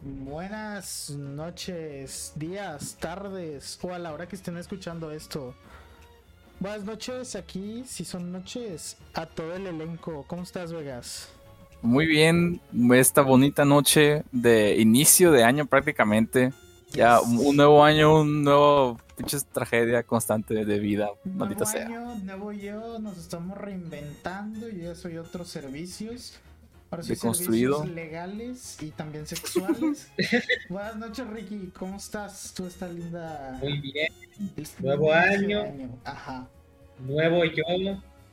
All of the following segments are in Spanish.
Buenas noches, días, tardes o a la hora que estén escuchando esto. Buenas noches aquí, si son noches, a todo el elenco. ¿Cómo estás, Vegas? Muy bien, esta bonita noche de inicio de año prácticamente. Ya un nuevo año, un nuevo pinche tragedia constante de vida, maldita nuevo sea. Año, nuevo yo, nos estamos reinventando. Yo ya soy otros servicios. Ahora soy Deconstruido. legales y también sexuales. Buenas noches, Ricky. ¿Cómo estás? Tú esta linda. Muy bien. este Nuevo año. de Ajá. Nuevo yo,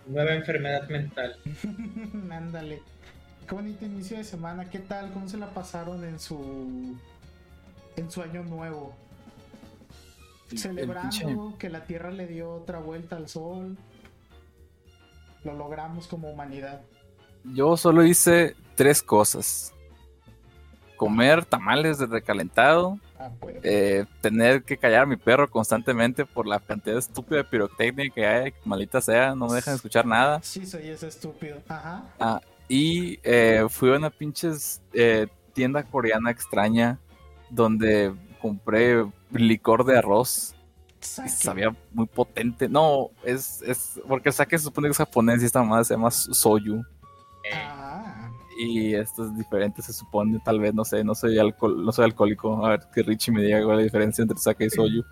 nueva enfermedad mental. Ándale. Qué bonito inicio de semana. ¿Qué tal? ¿Cómo se la pasaron en su en su año nuevo? El Celebrando que la Tierra le dio otra vuelta al sol. Lo logramos como humanidad. Yo solo hice tres cosas. Comer tamales de recalentado, Ah, pues. eh, tener que callar a mi perro constantemente por la cantidad estúpida de pirotecnia que hay, maldita sea, no me dejan escuchar nada. Sí, soy ese estúpido. Ajá. Ah, y eh, fui a una pinches eh, tienda coreana extraña donde compré licor de arroz y sabía muy potente. No, es, es porque el sake se supone que es japonés y esta madre se llama soyu. Ah. Y esto es diferente, se supone, tal vez, no sé, no soy alcohol, no soy alcohólico. A ver, que Richie me diga cuál es la diferencia entre sake y soyu.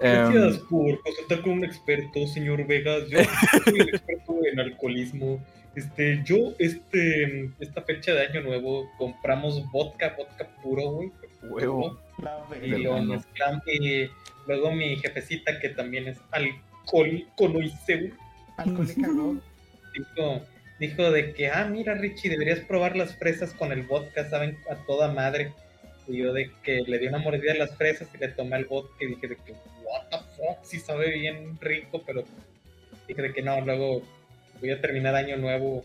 Gracias por consultar con un experto, señor Vegas. Yo soy el experto en alcoholismo. Este, yo, este, esta fecha de año nuevo, compramos vodka, vodka puro, güey. Huevo. Y lo mezclamos. Y luego mi jefecita, que también es alcohólico, no hice, Alcohólica God. dijo, dijo de que, ah, mira, Richie, deberías probar las fresas con el vodka, saben a toda madre. Y yo de que le di una mordida a las fresas y le tomé el vodka y dije de que, what the fuck, sí sabe bien rico, pero dije de que no, luego voy a terminar año nuevo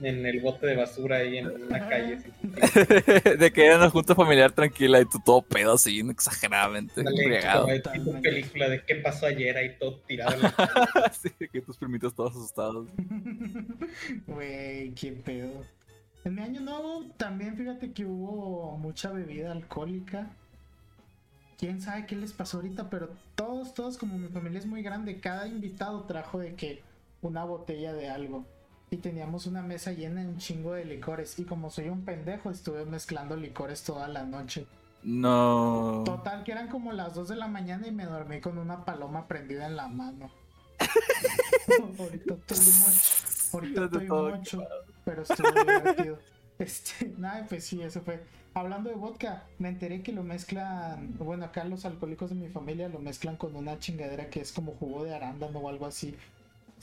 en el bote de basura ahí en una calle. así. de que era una junta familiar tranquila y tú todo pedo así, exageradamente Dale, como Totalmente. película de qué pasó ayer ahí todo tirado. en la sí, que tus primitos todos asustados. Güey, qué pedo. En mi año nuevo también fíjate que hubo mucha bebida alcohólica. Quién sabe qué les pasó ahorita, pero todos, todos, como mi familia es muy grande, cada invitado trajo de que una botella de algo. Y teníamos una mesa llena de un chingo de licores. Y como soy un pendejo, estuve mezclando licores toda la noche. No. Total, que eran como las 2 de la mañana y me dormí con una paloma prendida en la mano. ahorita estoy mucho, ahorita estoy mucho, pero estuvo divertido. Este, nada, pues sí, eso fue. Hablando de vodka, me enteré que lo mezclan, bueno, acá los alcohólicos de mi familia lo mezclan con una chingadera que es como jugo de arándano o algo así.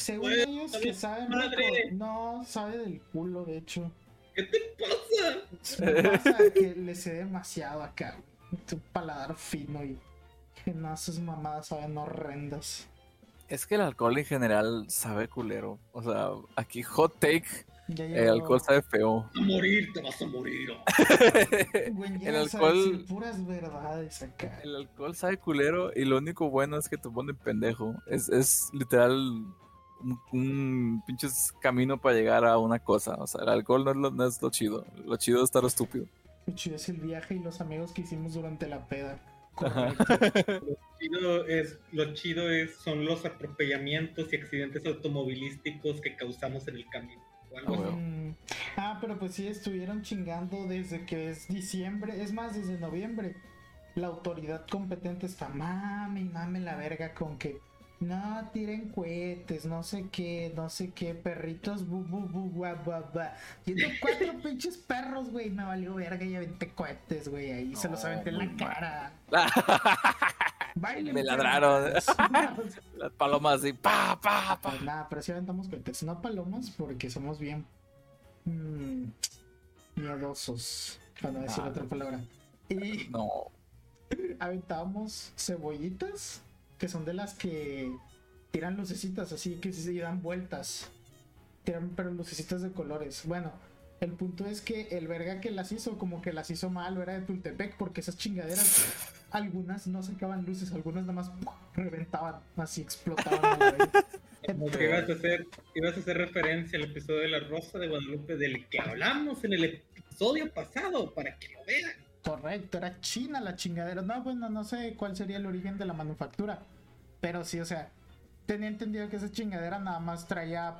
Según Güey, ellos que saben madre. rico, no, sabe del culo, de hecho. ¿Qué te pasa? Me pasa que le sé demasiado acá. güey. Tu paladar fino y que no esas mamadas saben horrendas. Es que el alcohol en general sabe culero. O sea, aquí hot take, el alcohol sabe feo. A morir, te vas a morir. Güey, el alcohol- puras verdades acá. El alcohol sabe culero y lo único bueno es que te pone pendejo. Es, es literal un, un pinches camino para llegar a una cosa. O sea, el alcohol no es, lo, no es lo chido. Lo chido es estar estúpido. Lo chido es el viaje y los amigos que hicimos durante la peda. Lo chido es, lo chido es, son los atropellamientos y accidentes automovilísticos que causamos en el camino. o algo Ah, así. huevo. Mm. Ah, pero pues sí, estuvieron chingando desde que es diciembre, es más, desde noviembre. La autoridad competente está mame y mame la verga con que no tiren cohetes, no sé qué, no sé qué, perritos, bu, bu, bu, gua, gua, gua. Yendo cuatro pinches perros, güey, me valió verga y aventé cohetes, güey, ahí se los aventé en la cara. Bailen, Me ladraron. Las palomas así, pa, pa, pa. Pues nada, pero sí aventamos cohetes, no palomas, porque somos bien mm, miedosos, para no decir Ah. otra palabra. Y No. aventábamos cebollitas, que son de las que tiran lucecitas, así que se dan vueltas. Tiran, pero lucecitas de colores. Bueno, el punto es que el verga que las hizo, como que las hizo mal, era de Tultepec, porque esas chingaderas, algunas no sacaban luces, algunas nada más reventaban, así explotaban. que ibas a hacer, ibas a hacer referencia al episodio de La Rosa de Guadalupe del que hablamos en el episodio pasado, para que lo vean. Correcto, era china la chingadera. No, bueno, no sé cuál sería el origen de la manufactura. Pero sí, o sea, tenía entendido que esa chingadera nada más traía.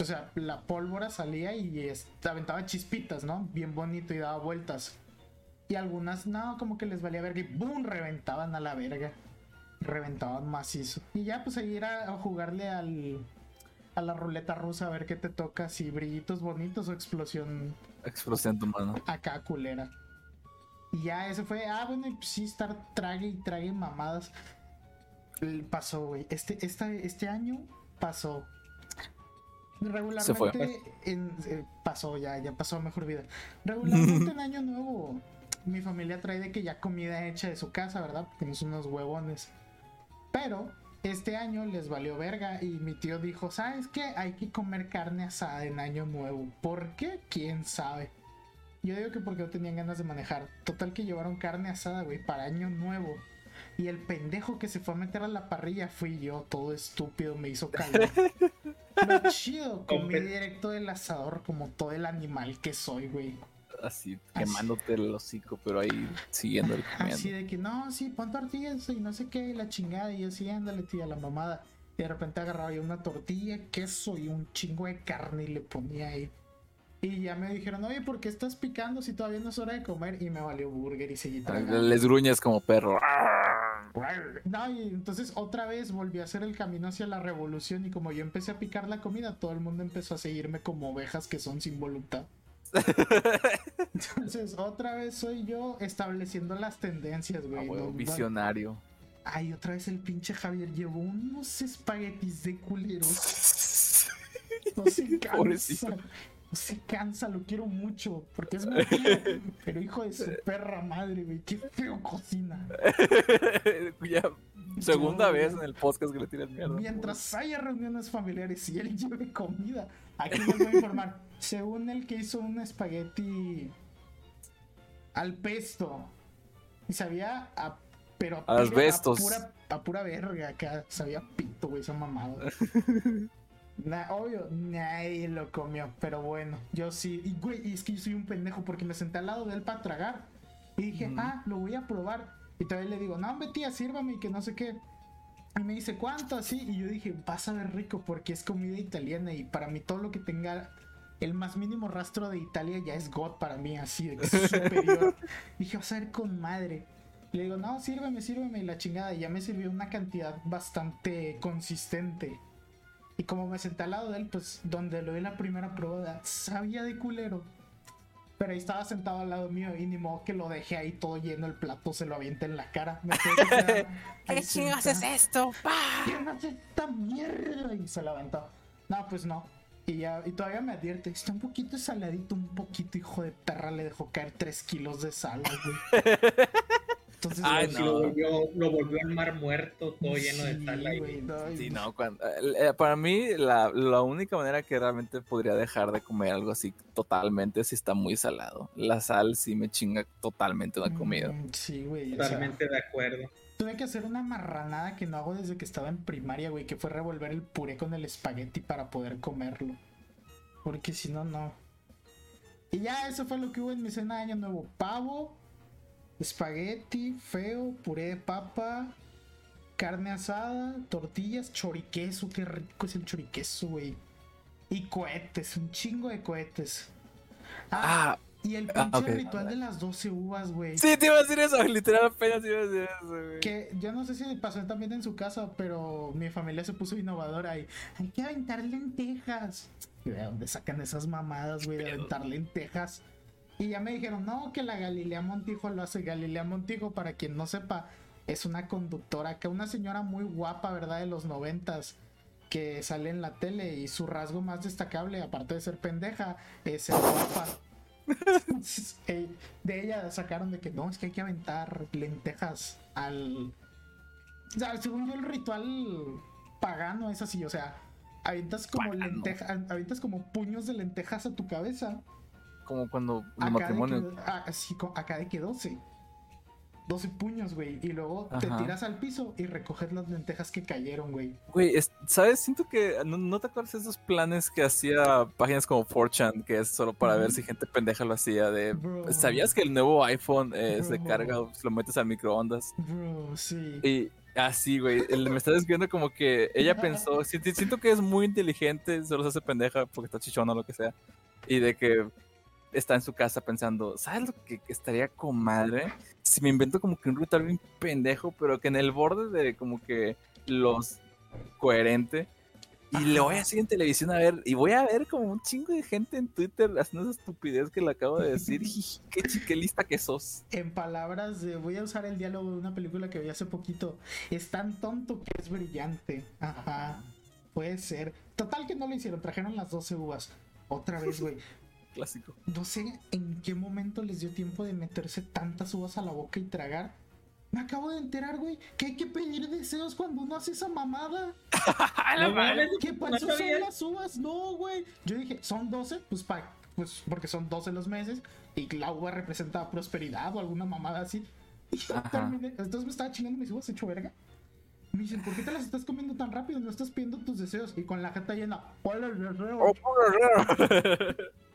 O sea, la pólvora salía y aventaba chispitas, ¿no? Bien bonito y daba vueltas. Y algunas, no, como que les valía verga y ¡boom! Reventaban a la verga. Reventaban macizo. Y ya, pues ahí era a jugarle al, a la ruleta rusa a ver qué te toca, si brillitos bonitos o explosión Explosión tu mano. acá culera. Y ya ese fue, ah, bueno, pues sí, estar trague y trague mamadas. Pasó, güey. Este, esta, este año pasó. Regularmente Se fue. en- eh, pasó, ya, ya pasó a mejor vida. Regularmente en año nuevo, mi familia trae de que ya comida hecha de su casa, ¿verdad? Tenemos unos huevones. Pero este año les valió verga y mi tío dijo, ¿sabes qué? Hay que comer carne asada en año nuevo. ¿Por qué? ¿Quién sabe? Yo digo que porque no tenían ganas de manejar. Total que llevaron carne asada, güey, para año nuevo. Y el pendejo que se fue a meter a la parrilla fui yo, todo estúpido, me hizo calor. Lo chido, comí Compe- directo del asador como todo el animal que soy, güey. Así, quemándote el hocico, pero ahí siguiendo el Así comiendo. de que no, sí, pon tortillas y no sé qué, y la chingada, y yo sí, ándale, tía, la mamada. Y de repente agarraba yo una tortilla, queso y un chingo de carne y le ponía ahí. Y ya me dijeron, oye, ¿por qué estás picando si todavía no es hora de comer? Y me valió burger y seguí tragando. Les gruñes como perro. No, y entonces otra vez volví a hacer el camino hacia la revolución y como yo empecé a picar la comida, todo el mundo empezó a seguirme como ovejas que son sin voluntad. Entonces otra vez soy yo estableciendo las tendencias, Ah, güey. huevo, No- no- visionario. Ay, otra vez el pinche Javier llevó unos espaguetis de culeros. No se cansa. Pobrecito. Se cansa, lo quiero mucho. Porque es tío. Pero hijo de su perra madre, güey. Qué feo cocina. ya, segunda Yo- vez en el podcast que le tiras mierda. Mientras haya reuniones familiares y él lleve comida, aquí les voy a informar. Según el que hizo un espagueti al pesto y sabía a pero A pura, a pura verga acá, sabía pito, güey, esa mamada. Na- obvio, nadie lo comió, pero bueno, yo sí. Y güey, y es que yo soy un pendejo porque me senté al lado de él para tragar. Y dije, ah, lo voy a probar. Y todavía le digo, no, hombre, tía, sírvame y que no sé qué. Y me dice, ¿cuánto? Así. Y yo dije, vas a ver rico porque es comida italiana. Y para mí, todo lo que tenga el más mínimo rastro de Italia ya es God para mí, así, de que es superior. dije, vas a ver con madre. Le digo, no, sírveme, sírveme. Y la chingada. Y ya me sirvió una cantidad bastante consistente. Y como me senté al lado de él, pues donde lo di la primera prueba, sabía de culero. Pero ahí estaba sentado al lado mío y ni modo que lo dejé ahí todo lleno el plato, se lo avienta en la cara. Me que ahí ¿Qué chingas es esto? ¡Pah! ¿Qué no es esta mierda? Y se la aventó. No, pues no. Y ya, y todavía me advierte, está un poquito saladito, un poquito, hijo de perra, le dejó caer 3 kilos de sal, güey. Entonces, Ay, Sí, lo, volvió, lo volvió el mar muerto, todo lleno de sal ahí. no, Sí, no, cuando- eh, para mí la, la única manera que realmente podría dejar de comer algo así totalmente es si está muy salado. La sal sí me chinga totalmente la comida. Mm, Sí, güey. o sea, Totalmente de acuerdo. Tuve que hacer una marranada que no hago desde que estaba en primaria, güey, que fue revolver el puré con el espagueti para poder comerlo. Porque si no, no. Y ya eso fue lo que hubo en mi cena de año nuevo. Pavo, espagueti, feo, puré de papa, carne asada, tortillas, choriqueso, qué rico es el choriqueso, güey. Y cohetes, un chingo de cohetes. Ah, Ah, y el ah, pinche ritual de las 12 uvas, güey. sí, te iba a decir eso, literal apenas iba a decir eso, güey. Que yo no sé si pasó también en su casa, pero mi familia se puso innovadora y hay que aventar lentejas. ¿Y de dónde sacan esas mamadas, güey, de aventar lentejas? Y ya me dijeron, no, que la Galilea Montijo lo hace. Galilea Montijo, para quien no sepa, es una conductora, que una señora muy guapa, ¿verdad? De los noventas, que sale en la tele y su rasgo más destacable, aparte de ser pendeja, es ser guapa. Eh, de ella sacaron de que no, es que hay que aventar lentejas al. O sea, según yo, el ritual pagano es así, o sea, avientas como lentejas, avientas como puños de lentejas a tu cabeza. Como cuando el matrimonio. ah, así, acá de que 12. 12 puños, güey. Y luego te tiras al piso y recoges las lentejas que cayeron, güey. Güey, es- ¿sabes? Siento que. ¿no, no te acuerdas de esos planes que hacía páginas como 4chan? Que es solo para ver si gente pendeja lo hacía. de Bro. ¿Sabías que el nuevo iPhone eh, se carga o lo metes al microondas? Bro, sí. Y así, güey. el- Me está desviando como que ella pensó. si- si- Siento que es muy inteligente, solo se hace pendeja porque está chichona o lo que sea. Y de que está en su casa pensando, ¿sabes lo que estaría con madre? Si me invento como que un ritual bien pendejo, pero que en el borde de como que los coherente. Y lo voy a seguir en televisión a ver. Y voy a ver como un chingo de gente en Twitter haciendo esa estupidez que le acabo de decir. Qué chique lista que sos. En palabras de. Voy a usar el diálogo de una película que vi hace poquito. Es tan tonto que es brillante. Ajá. Puede ser. Total que no lo hicieron. Trajeron las 12 uvas. Otra vez, güey. Clásico. No sé en qué momento les dio tiempo de meterse tantas uvas a la boca y tragar. Me acabo de enterar, güey, que hay que pedir deseos cuando uno hace esa mamada. No mames, ¿Qué pasó? Son las uvas. No, güey. Yo dije, son 12, pues, pa, pues porque son 12 los meses y la uva representa prosperidad o alguna mamada así. Y yo terminé. Entonces me estaba chingando mis uvas hecho verga. Me dicen, ¿por qué te las estás comiendo tan rápido? No estás pidiendo tus deseos. Y con la jeta llena, ¿cuál es el deseo?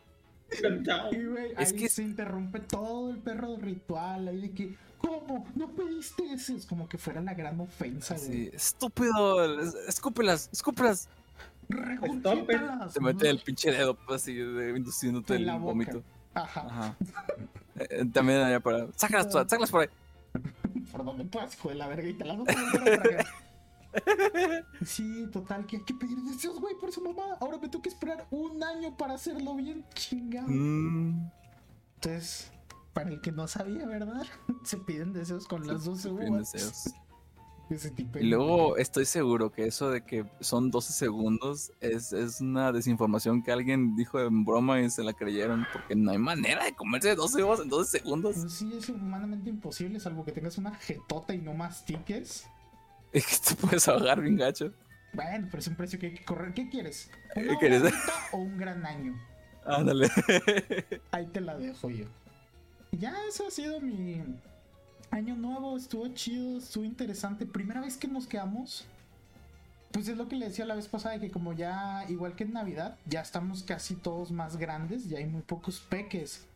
Y güey, Es ahí que- se interrumpe todo el perro ritual. Ahí de que, ¿cómo? ¿No pediste ese? Es como que fuera la gran ofensa, güey. Sí, estúpido. es- Escúpelas, escúpelas. Te mete el pinche dedo pues, así de, induciéndote el vómito. Ajá. Ajá. Eh, También allá para. Sácalas, sácalas por ahí. por donde puedas, hijo de la verga, y te las Sí, total, que hay que pedir deseos, güey, por su mamá. Ahora me tengo que esperar un año para hacerlo bien chingado. Mm, Entonces, para el que no sabía, ¿verdad? Se piden deseos con las 12 piden uvas. Y luego estoy seguro que eso de que son 12 segundos es, es una desinformación que alguien dijo en broma y se la creyeron. Porque no hay manera de comerse 12 uvas en 12 segundos. Pues sí, es humanamente imposible, salvo que tengas una jetota y no mastiques. Es que te puedes ahogar bien gacho. Bueno, pero es un precio que hay que correr. ¿Qué quieres? ¿Qué ¿Una quieres? horita o un gran año? Ándale. Ahí te la dejo yo. Ya, eso ha sido mi año nuevo. Estuvo chido, estuvo interesante. Primera vez que nos quedamos. Pues es lo que le decía la vez pasada, que como ya, igual que en Navidad, ya estamos casi todos más grandes, ya hay muy pocos peques.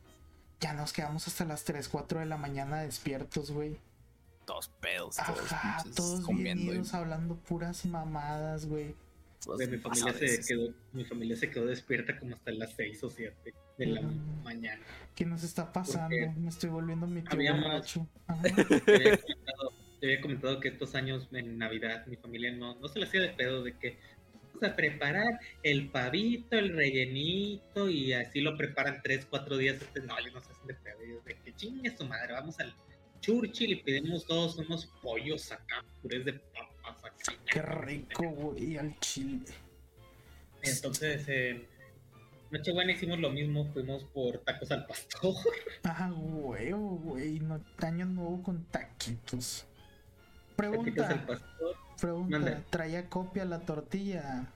Ya nos quedamos hasta las 3, 4 de la mañana despiertos, güey. Todos pedos, todos Ajá, pinches todos comiendo. y- hablando puras mamadas, güey. mi familia se quedó, mi familia se quedó despierta como hasta las 6 o 7 de la Mm. mañana. ¿Qué nos está pasando? Porque Me estoy volviendo mi tío borracho. Te había comentado, te había comentado que estos años en Navidad mi familia no, no se le hacía de pedo de que vamos a preparar el pavito, el rellenito y así lo preparan 3, 4 días antes. No, ellos no se hacen de pedo. Ellos de que chingue su madre, vamos al Churchill y pedimos todos unos pollos acá, purés de papas acá. Qué rico, güey, al chile. Entonces, en Nochebuena hicimos lo mismo, fuimos por tacos al pastor. Ah, huevo, güey. No, año nuevo con taquitos. Taquitos al Pregunta, pastor. pregunta. Mande. ¿Traía copia la tortilla?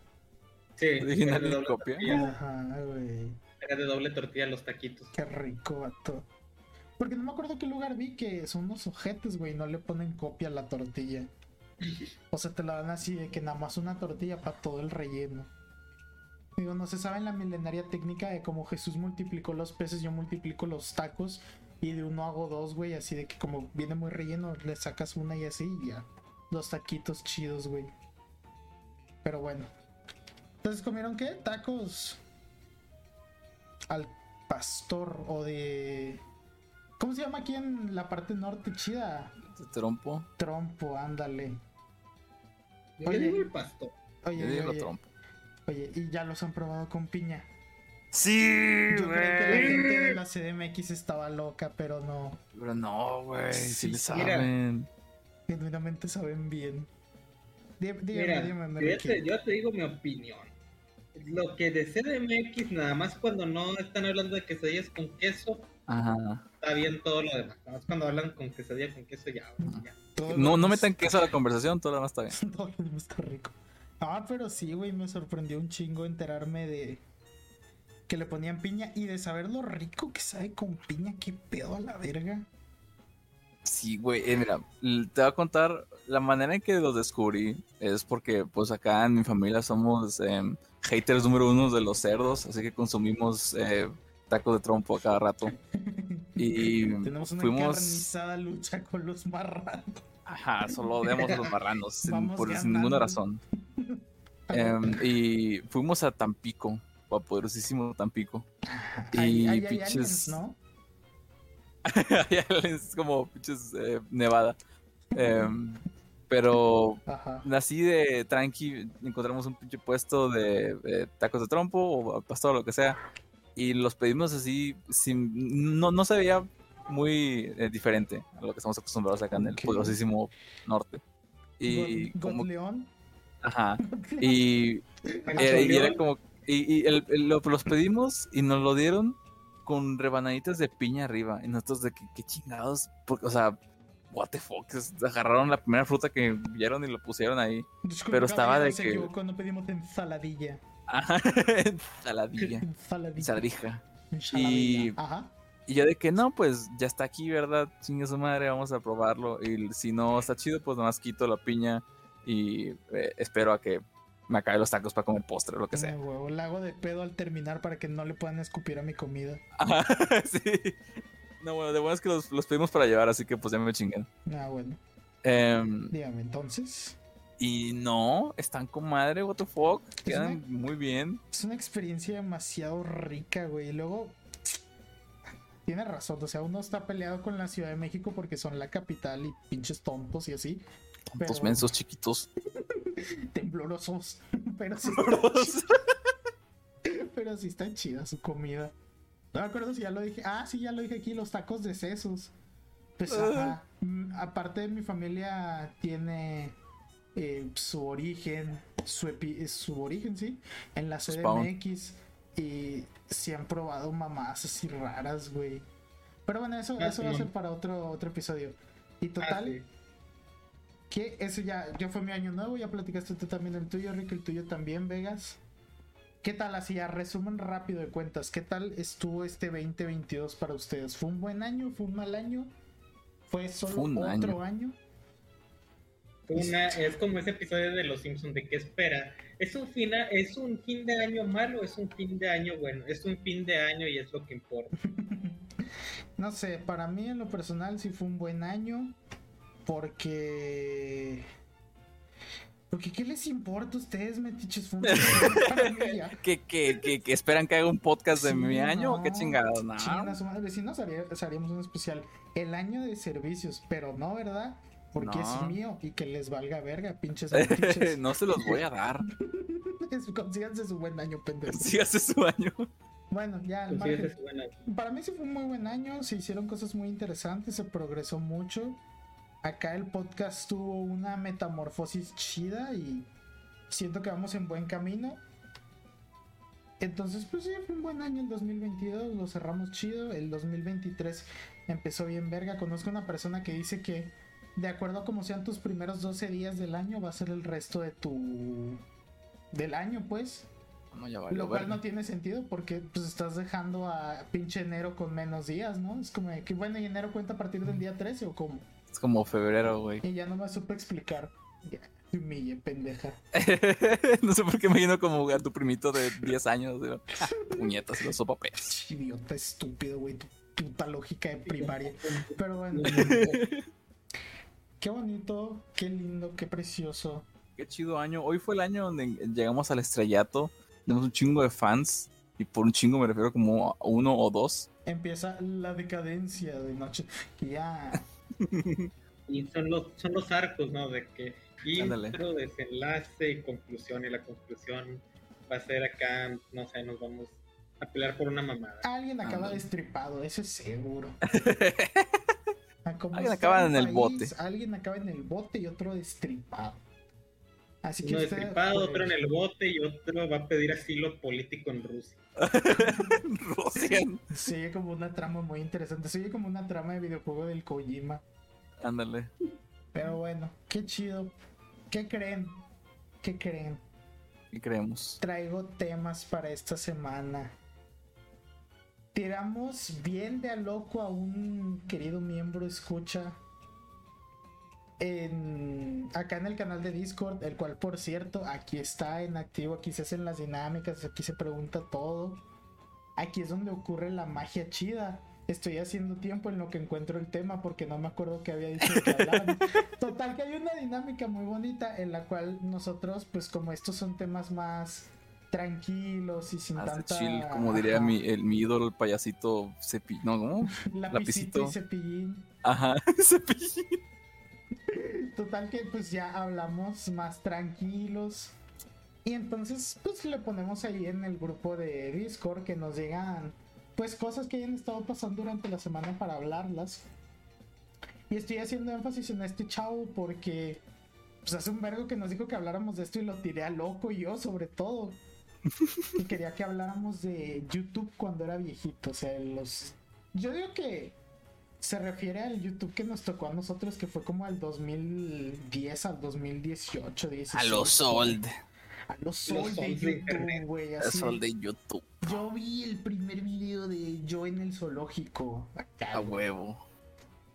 Sí, Original de doble copia. tortilla. Ajá, güey. Era de doble tortilla los taquitos. Qué rico, vato. Porque no me acuerdo qué lugar vi que son unos ojetes, güey. No le ponen copia a la tortilla. O sea, te la dan así de que nada más una tortilla para todo el relleno. Digo, no se sabe en la milenaria técnica de cómo Jesús multiplicó los peces, yo multiplico los tacos y de uno hago dos, güey. Así de que como viene muy relleno, le sacas una y así y ya. Los taquitos chidos, güey. Pero bueno. Entonces, ¿comieron qué? Tacos al pastor o de... ¿Cómo se llama aquí en la parte norte chida? Trompo. Trompo, ándale. Yo Oye. le digo el pastor. Oye, Yo digo oye, trompo. oye, y ya los han probado con piña. Sí, Yo creí que la güey. gente de la CDMX estaba loca, pero no. Pero no, güey. Sí, Sí, le saben. Genuinamente saben bien. Dí- Dígame, Mira, dígame, yo te, yo te digo mi opinión. Lo que de CDMX, nada más cuando no están hablando de quesadillas con queso, Ajá. Está bien todo lo demás. Nada más cuando hablan con quesadilla con queso, ya. No, no metan queso a la conversación, todo lo demás está bien. Todo lo demás está rico. Ah, pero sí, güey, me sorprendió un chingo enterarme de que le ponían piña y de saber lo rico que sabe con piña, qué pedo a la verga. Sí, güey. eh, mira, te voy a contar la manera en que los descubrí. Es porque, pues, acá en mi familia somos em, haters número uno de los cerdos, así que consumimos eh, tacos de trompo a cada rato. Y Tenemos una fuimos. encarnizada lucha con los marranos. Ajá, solo odiamos los marranos, sin, por, sin ninguna razón. Em, y fuimos a Tampico, a poderosísimo Tampico. Ahí- y pinches- ¿no? es como pinches eh, Nevada. Em, pero Ajá. así de tranqui, encontramos un pinche puesto de, de tacos de trompo o pastor o lo que sea. Y los pedimos así, sin, no, no se veía muy eh, diferente a lo que estamos acostumbrados acá en el Ok. poderosísimo norte. Y God- como, Godleón. ajá, y era, y era como, y, y el- el- lo- los pedimos y nos lo dieron con rebanaditas de piña arriba. Y nosotros de que, qué chingados, porque, o sea, what the fuck, agarraron la primera fruta que vieron y lo pusieron ahí. Pero estaba de se que- equivocó, no pedimos ensaladilla. Ensaladilla. ensaladija. Ensaladilla. Ajá. Y yo de que no, pues ya está aquí, ¿verdad? Chingue su madre, vamos a probarlo. Y si no está chido, pues nomás quito la piña y eh, espero a que me acabe los tacos para comer postre o lo que Eh, sea. huevo, la hago de pedo al terminar para que no le puedan escupir a mi comida. Ajá, sí. No, bueno, de bueno es que los, los pedimos para llevar, así que pues ya me chinguen. Ah, bueno. Em, Dígame, entonces. Y no, están con madre, what the fuck. Quedan una- muy bien. Es una experiencia demasiado rica, güey. Y luego. Tiene razón, o sea, uno está peleado con la Ciudad de México porque son la capital y pinches tontos y así. Tontos Pero- mensos chiquitos. Temblorosos. Pero sí, pero sí está chida su comida. No me acuerdo si ya lo dije. Ah, sí, ya lo dije aquí, los tacos de sesos. Pues, ajá. Mm, Aparte de mi familia tiene eh, su origen, su, epi- su origen, sí, en la. CDMX. Y se han probado mamás así raras, güey. Pero bueno, eso, Ah, eso va a ser para otro, otro episodio. Y Ah, total, sí. que eso ya, ya fue mi año nuevo, ya platicaste tú también el tuyo, Rick, el tuyo también, Vegas. ¿Qué tal? Así, a resumen rápido de cuentas, ¿qué tal estuvo este 2022 para ustedes? ¿Fue un buen año? ¿Fue un mal año? ¿Fue solo Fue otro año? Una, es como ese episodio de Los Simpsons de qué espera. ¿Es un, fina, ¿Es un fin de año malo o es un fin de año bueno? Es un fin de año y es lo que importa. No sé, para mí en lo personal sí fue un buen año. Porque. Porque ¿qué les importa a ustedes, metiches? Fue un. ¿Que, que, que, que esperan que haga un podcast de Sí, mi año qué no, chingados? No. madre. Si haría- haríamos un especial el año de servicios, pero no, ¿verdad? Porque No. es mío y que les valga verga, pinches metiches. no se los voy a dar. Consíganse su buen año, pendejo. Sí hace su año. Bueno, ya al margen. Para mí sí fue un muy buen año, se hicieron cosas muy interesantes, se progresó mucho. Acá el podcast tuvo una metamorfosis chida y siento que vamos en buen camino. Entonces, pues sí, fue un buen año el 2022, lo cerramos chido. El 2023 empezó bien verga. Conozco una persona que dice que de acuerdo a como sean tus primeros 12 días del año, va a ser el resto de tu... del año, pues. No, ya valió Lo cual no tiene sentido porque pues estás dejando a pinche enero con menos días, ¿no? Es como de que bueno, y enero cuenta a partir del día 13 o cómo. Es como febrero, güey. Y ya no me supe explicar. Ya, te humille, pendeja. no sé por qué me imagino como a tu primito de 10 años. "Ah, puñetas, los sopapeas. Idiota estúpido, güey. Tu puta lógica de primaria. Pero bueno, qué bonito, qué lindo, qué precioso. Qué chido año. Hoy fue el año donde llegamos al estrellato. Tenemos un chingo de fans. Y por un chingo me refiero como a uno o dos. Empieza la decadencia de noche. Ya. Y son los, son los arcos, ¿no? De que intro, desenlace y conclusión. Y la conclusión va a ser acá, no sé, nos vamos a pelear por una mamada. Alguien acaba Ándale. destripado, eso es seguro. Ah, Alguien acaba en el país, bote. Alguien acaba en el bote y otro destripado. Así que Uno usted, destripado, pues, otro en el bote y otro va a pedir asilo político en Rusia. Se oye como una trama muy interesante. Se oye como una trama de videojuego del Kojima. Ándale. Pero bueno, qué chido. ¿Qué creen? ¿Qué creen? ¿Qué creemos? Traigo temas para esta semana. Tiramos bien de a loco a un querido miembro escucha en, acá en el canal de Discord, el cual por cierto, aquí está en activo, aquí se hacen las dinámicas, aquí se pregunta todo. Aquí es donde ocurre la magia chida. Estoy haciendo tiempo en lo que encuentro el tema porque no me acuerdo que había dicho que. Total que hay una dinámica muy bonita en la cual nosotros, pues como estos son temas más tranquilos y sin de tanta chill, como diría ajá, mi, el, mi ídolo, el payasito cepi... No, ¿cómo? lapicito lapicito. y cepillín. Ajá, cepillín. Total que pues ya hablamos más tranquilos. Y entonces pues le ponemos ahí en el grupo de Discord que nos llegan pues cosas que hayan estado pasando durante la semana para hablarlas. Y estoy haciendo énfasis en este chavo porque pues hace un vergo que nos dijo que habláramos de esto y lo tiré a loco yo sobre todo. Y quería que habláramos de YouTube cuando era viejito, o sea, los yo digo que se refiere al YouTube que nos tocó a nosotros, que fue como al 2010 al 2018, 17. A los old. A los old de old de internet. YouTube, güey. Los old de- YouTube. Yo vi el primer video de yo en el zoológico. Acá, A huevo.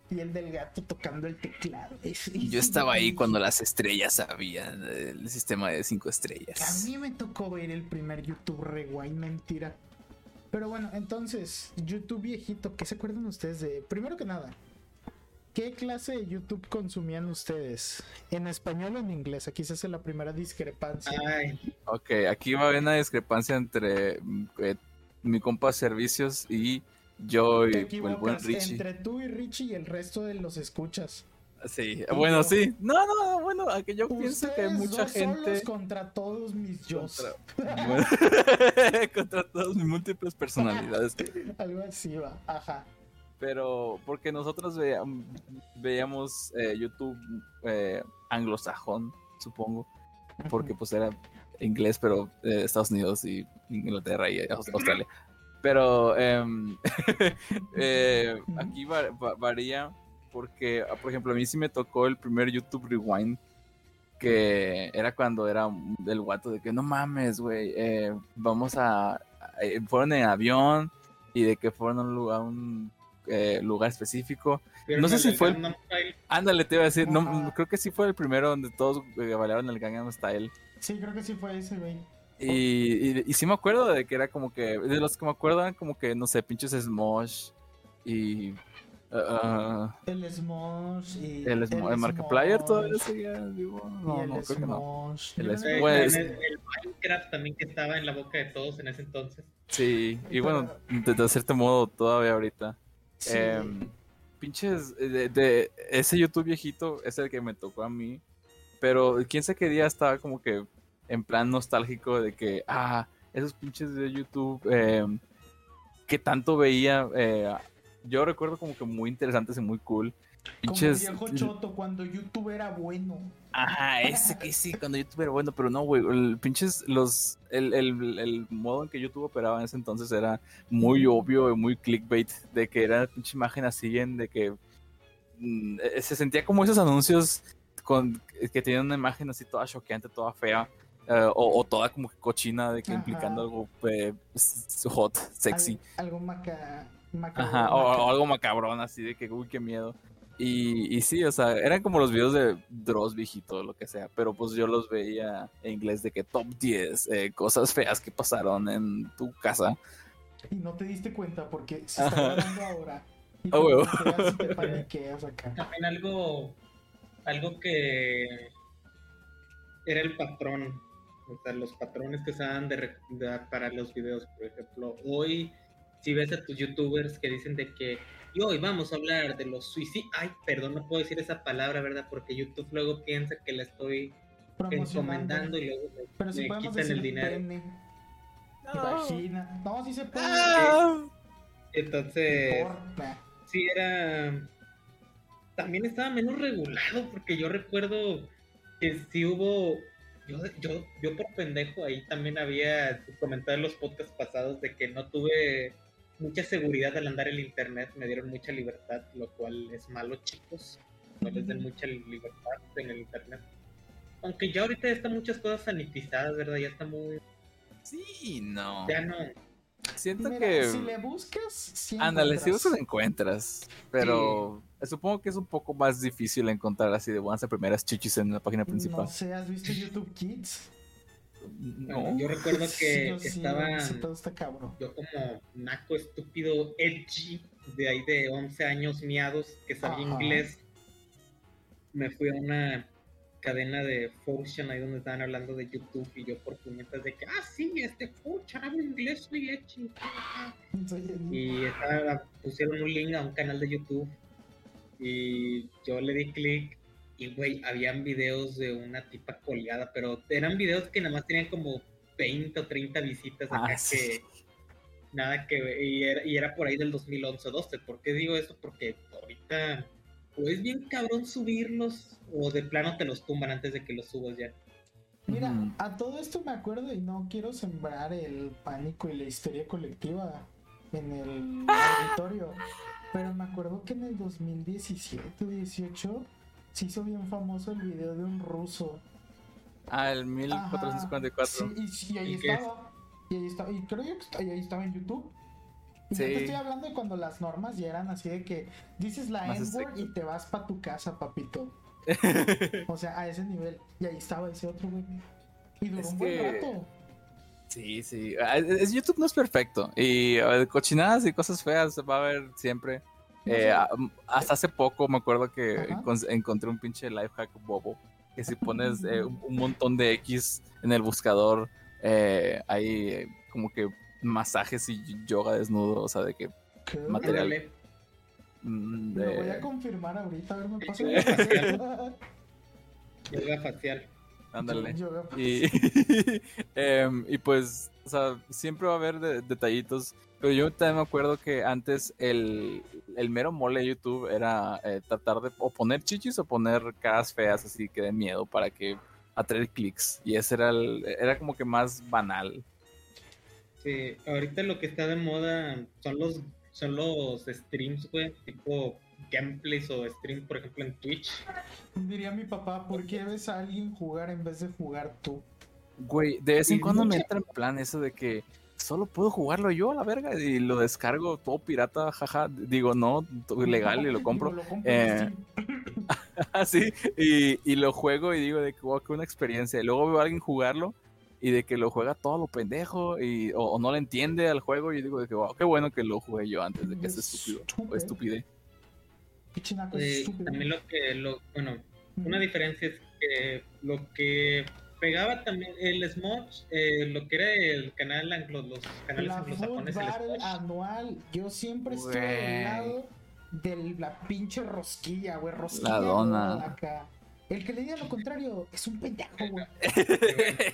Y el del gato tocando el teclado. ese- Yo estaba ahí cuando las estrellas habían el sistema de cinco A estrellas. mí me tocó ver el primer YouTube Rewind, mentira. Pero bueno, entonces, YouTube viejito, ¿qué se acuerdan ustedes de? Primero que nada, ¿qué clase de YouTube consumían ustedes? ¿En español o en inglés? Aquí se hace la primera discrepancia. Ay, Ok, aquí va a haber una discrepancia entre eh, mi compa Servicios y yo y Te el buen Richie. entre tú y Richie y el resto de los escuchas. Sí, bueno, yo. sí. No, no, bueno, que yo pienso que mucha dos solos gente contra todos mis yo. Bueno, contra todas mis múltiples personalidades. Algo así va, ajá. Pero porque nosotros veíamos, veíamos eh, YouTube eh, anglosajón, supongo. Porque pues era inglés, pero eh, Estados Unidos y Inglaterra y Aus- Australia. Pero em, eh, aquí va- va- varía porque, ah, por ejemplo, a mí sí me tocó el primer YouTube Rewind, que era cuando era el guato de que no mames, güey, eh, vamos a... eh, fueron en avión y de que fueron a un lugar, a un, eh, lugar específico. ¿vieron No sé si del fue el-? Ándale, te iba a decir, no, creo que sí fue el primero donde todos eh, bailaron el Gangnam Style. Sí, creo que sí fue ese, güey. Y, y, y sí me acuerdo de que era como que, de los que me acuerdo eran como que, no sé, pinches Smosh y... El Smosh y el, Smo- el Markiplier todavía seguía vivo. y No, el no, creo que no. Smosh. El Eh, Pues- el, el Minecraft también que estaba en la boca de todos en ese entonces. Sí, y bueno, de, de cierto modo todavía ahorita. Sí. Em, pinches, eh, de, de ese YouTube viejito es el que me tocó a mí. Pero quién sabe qué día estaba como que en plan nostálgico de que, ah, esos pinches de YouTube em, que tanto veía. eh, yo recuerdo como que muy interesantes y muy cool. Como Pinches. viejo choto cuando YouTube era bueno. Ajá, ese que sí, cuando YouTube era bueno, pero no, güey, el pinches, los, el, el, el modo en que YouTube operaba en ese entonces era muy obvio y muy clickbait, de que era pinche imagen así, en de que mm, eh, se sentía como esos anuncios con, que tenían una imagen así toda choqueante, toda fea, eh, o, o toda como que cochina, de que Ajá. implicando algo eh, hot, sexy. Al- algo maca... maca- Ajá, o, maca- o algo macabrón, así de que, uy, qué miedo. Y, y sí, o sea, eran como los videos de Dross viejito, lo que sea, pero pues yo los veía en inglés de que top 10, eh, cosas feas que pasaron en tu casa. Y no te diste cuenta porque se está grabando ahora. Y te huevo. paniqueas y te paniqueas acá. También algo, algo que era el patrón, o sea, los patrones que usaban de, re- de- para los videos, por ejemplo, hoy si ves a tus youtubers que dicen de que y hoy vamos a hablar de los suicidios, ay, perdón, no puedo decir esa palabra, ¿verdad? Porque YouTube luego piensa que la estoy encomendando y luego me, Pero si me podemos quitan decir el dinero. pene y vagina. No, sí se puede. Ah, Entonces, No sí era también estaba menos regulado porque yo recuerdo que sí hubo yo, yo, yo por pendejo ahí también había comentado en los podcasts pasados de que no tuve mucha seguridad al andar en el internet, me dieron mucha libertad, lo cual es malo chicos, no les den mucha libertad en el internet. Aunque ya ahorita ya están muchas cosas sanitizadas, ¿verdad? Ya está muy... sí, no. Ya no... Siento Mira, que... si le buscas, sí Ándale, si buscas encuentras, pero Supongo que es un poco más difícil encontrar así de buenas primeras chichis en la página principal. No sé, ¿has visto YouTube Kids? No. Yo recuerdo que Yo sí, estaba. pedo está cabrón. Yo como naco estúpido edgy de ahí de 11 años miados que sabía Ajá. inglés, me fui a una cadena de Fortune ahí donde estaban hablando de YouTube y yo por puñetas de que, ah, sí, este Fortune, hablo inglés, soy edgy. Soy- Y estaba- pusieron un link a un canal de YouTube y yo le di clic y, güey, habían videos de una tipa colgada, pero eran videos que nada más tenían como 20 o 30 visitas acá Ah, sí. que nada que ver, y era, y era por ahí del 2011-12. ¿Por qué digo esto? Porque ahorita o es bien cabrón subirlos o de plano te los tumban antes de que los subas ya. Mira, a todo esto me acuerdo y no quiero sembrar el pánico y la histeria colectiva en el auditorio, pero me acuerdo que en el 2017 o 18 se hizo bien famoso el video de un ruso. Ah, el Ajá, 1444. Sí, y, y ahí ¿Y qué es? estaba. Y ahí estaba. Y creo yo que está- y ahí estaba en YouTube. Y Sí. yo te estoy hablando de cuando las normas ya eran así de que dices la Más N-word y te vas para tu casa, papito. O sea, a ese nivel. Y ahí estaba ese otro güey. Y duró Es un buen que- rato. Sí, sí. Ah, es- YouTube no es perfecto. Y ver, cochinadas y cosas feas va a haber siempre. Eh, sé. a- hasta hace poco me acuerdo que Ajá. encontré un pinche life hack bobo. Que si pones eh, un, montón de X en el buscador, eh, hay eh, como que masajes y yoga desnudo. O sea, de que. ¿Qué? material. Mm, Lo voy a confirmar ahorita, a ver, me pasa Yoga facial. Ándale. Y, em, y pues, o sea, siempre va a haber de- detallitos. Pero yo también me acuerdo que antes el, el mero mole de YouTube era eh, tratar de o poner chichis o poner caras feas así que den miedo para que atraer clics. Y ese era, el, era como que más banal. Sí, ahorita lo que está de moda son los son los streams, güey, tipo gameplays o streams, por ejemplo, en Twitch. Diría mi papá, ¿por qué ves a alguien jugar en vez de jugar tú? Güey, de vez en Y cuando me entra en plan eso de que solo puedo jugarlo yo a la verga y lo descargo todo pirata, jaja. Digo, no, todo ilegal y lo compro. Digo, lo compro Eh. Así, y, y lo juego y digo de que, wow, qué una experiencia. Y luego veo a alguien jugarlo y de que lo juega todo lo pendejo y, o, o no le entiende al juego y digo de que, wow, qué bueno que lo jugué yo antes de que sea estúpido o estúpide. Naco Eh, también lo que, lo, bueno, Mm. una diferencia es que lo que pegaba también el Smosh, eh, lo que era el canal anglo, los canales La anglosajones, el anual, yo siempre Güey. del lado de la pinche rosquilla, güey, rosquilla. La dona. acá. El que le diga lo contrario es un pendejo, güey.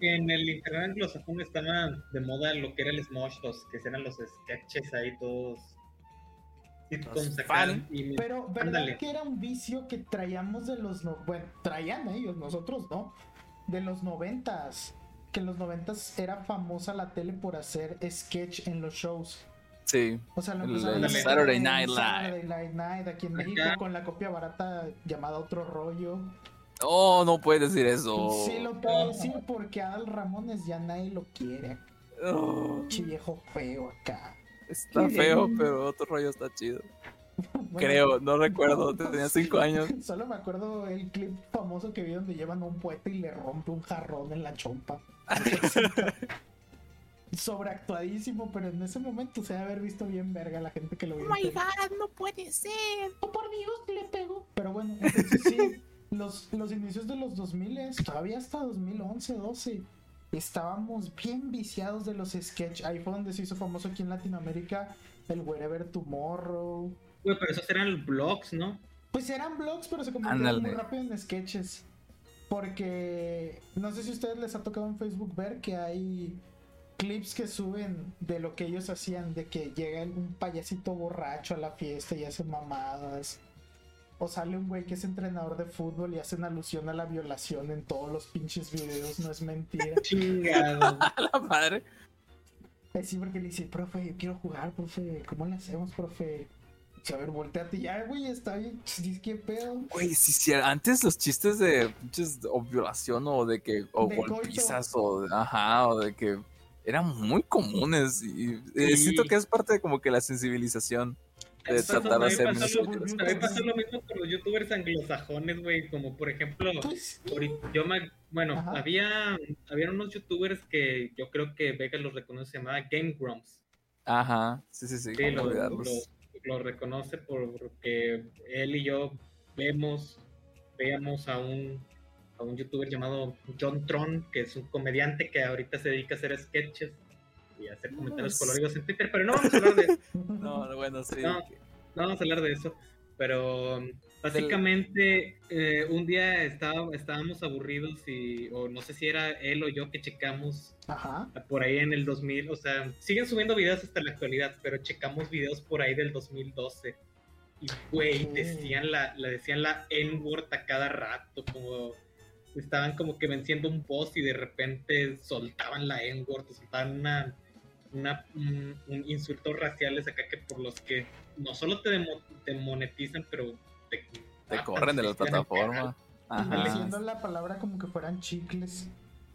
en el internet anglosajón estaba de moda lo que era el Smosh, los que eran los sketches ahí todos sitcoms Los acá, fan. y me- Pero, ¿verdad Ándale. que era un vicio que traíamos de los... No... Bueno, traían ellos, nosotros no. De los noventas. Que en los noventas era famosa la tele por hacer sketch en los shows. Sí, O sea, lo El- empezaron el Saturday Night Live. Saturday Night Live aquí en Acá. México con la copia barata llamada Otro Rollo. oh, no puedes decir eso. Y sí lo puedo decir porque Adal Ramones ya nadie lo quiere. Oh, Pinche viejo feo acá. Está feo, pero otro rollo está chido. Bueno, Creo, no recuerdo, tenía cinco años. Solo me acuerdo el clip famoso que vi donde llevan a un poeta y le rompe un jarrón en la chompa. Sobreactuadísimo, pero en ese momento se debe haber visto bien verga la gente que lo vio. Oh my god, no puede ser. Oh, por Dios, le pegó. Pero bueno, entonces sí, los, los inicios de los 2000, todavía hasta 2011, 12, estábamos bien viciados de los sketch. Ahí fue donde se hizo famoso aquí en Latinoamérica el Wherever Tomorrow. Güey, pero esos eran blogs, ¿no? Pues eran blogs, pero se convirtieron muy rápido en sketches. Porque no sé si a ustedes les ha tocado en Facebook ver que hay clips que suben de lo que ellos hacían, de que llega un payasito borracho a la fiesta y hace mamadas. O sale un güey que es entrenador de fútbol y hacen alusión a la violación en todos los pinches videos, no es mentira. Chingado. A la madre. Así porque le dice, profe, yo quiero jugar, profe, ¿cómo le hacemos, profe? A ver, volteate ya, güey, está bien, dice, ¿qué pedo? Güey, sí, sí, antes los chistes de pinches o violación o de que o De golpizas o ajá, o de que eran muy comunes y eh, Sí. siento que es parte de como que la sensibilización. De Eso tratar de hacer pasó música. lo- también pasó lo mismo con los youtubers anglosajones, güey, como por ejemplo, Pues, yo me, bueno, Ajá. había, había unos youtubers que yo creo que Vega los reconoce, se llamaba Game Grumps. Ajá, sí, sí, sí. Sí, cómo lo, olvidarlos. lo- lo reconoce porque él y yo vemos, veíamos a un, a un youtuber llamado John Tron, que es un comediante que ahorita se dedica a hacer sketches y hacer comentarios coloridos en Twitter, pero no vamos a hablar de eso. No, no, bueno, sí. No. No vamos a hablar de eso, pero um, básicamente eh, un día estaba, estábamos aburridos y, o no sé si era él o yo que checamos Ajá. por ahí en el 2000, o sea, siguen subiendo videos hasta la actualidad, pero checamos videos por ahí del 2012 y güey, Ok. decían la, le decían la N-word a cada rato, como estaban como que venciendo un boss y de repente soltaban la N-word, soltaban una, una un, un insultos raciales acá que por los que no solo te, demo- te monetizan, pero te, corren de la plataforma. Ajá. diciendo la palabra como que fueran chicles.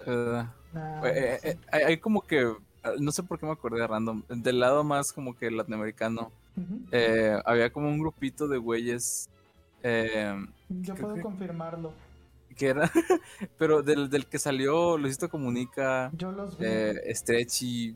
Eh, Ah, eh, eh, hay, como que, no sé por qué me acordé de random, del lado más como que latinoamericano, eh, había como un grupito de güeyes eh, Yo puedo que- confirmarlo. que era, pero del, del que salió Luisito Comunica, Yo los vi. eh, Stretchy,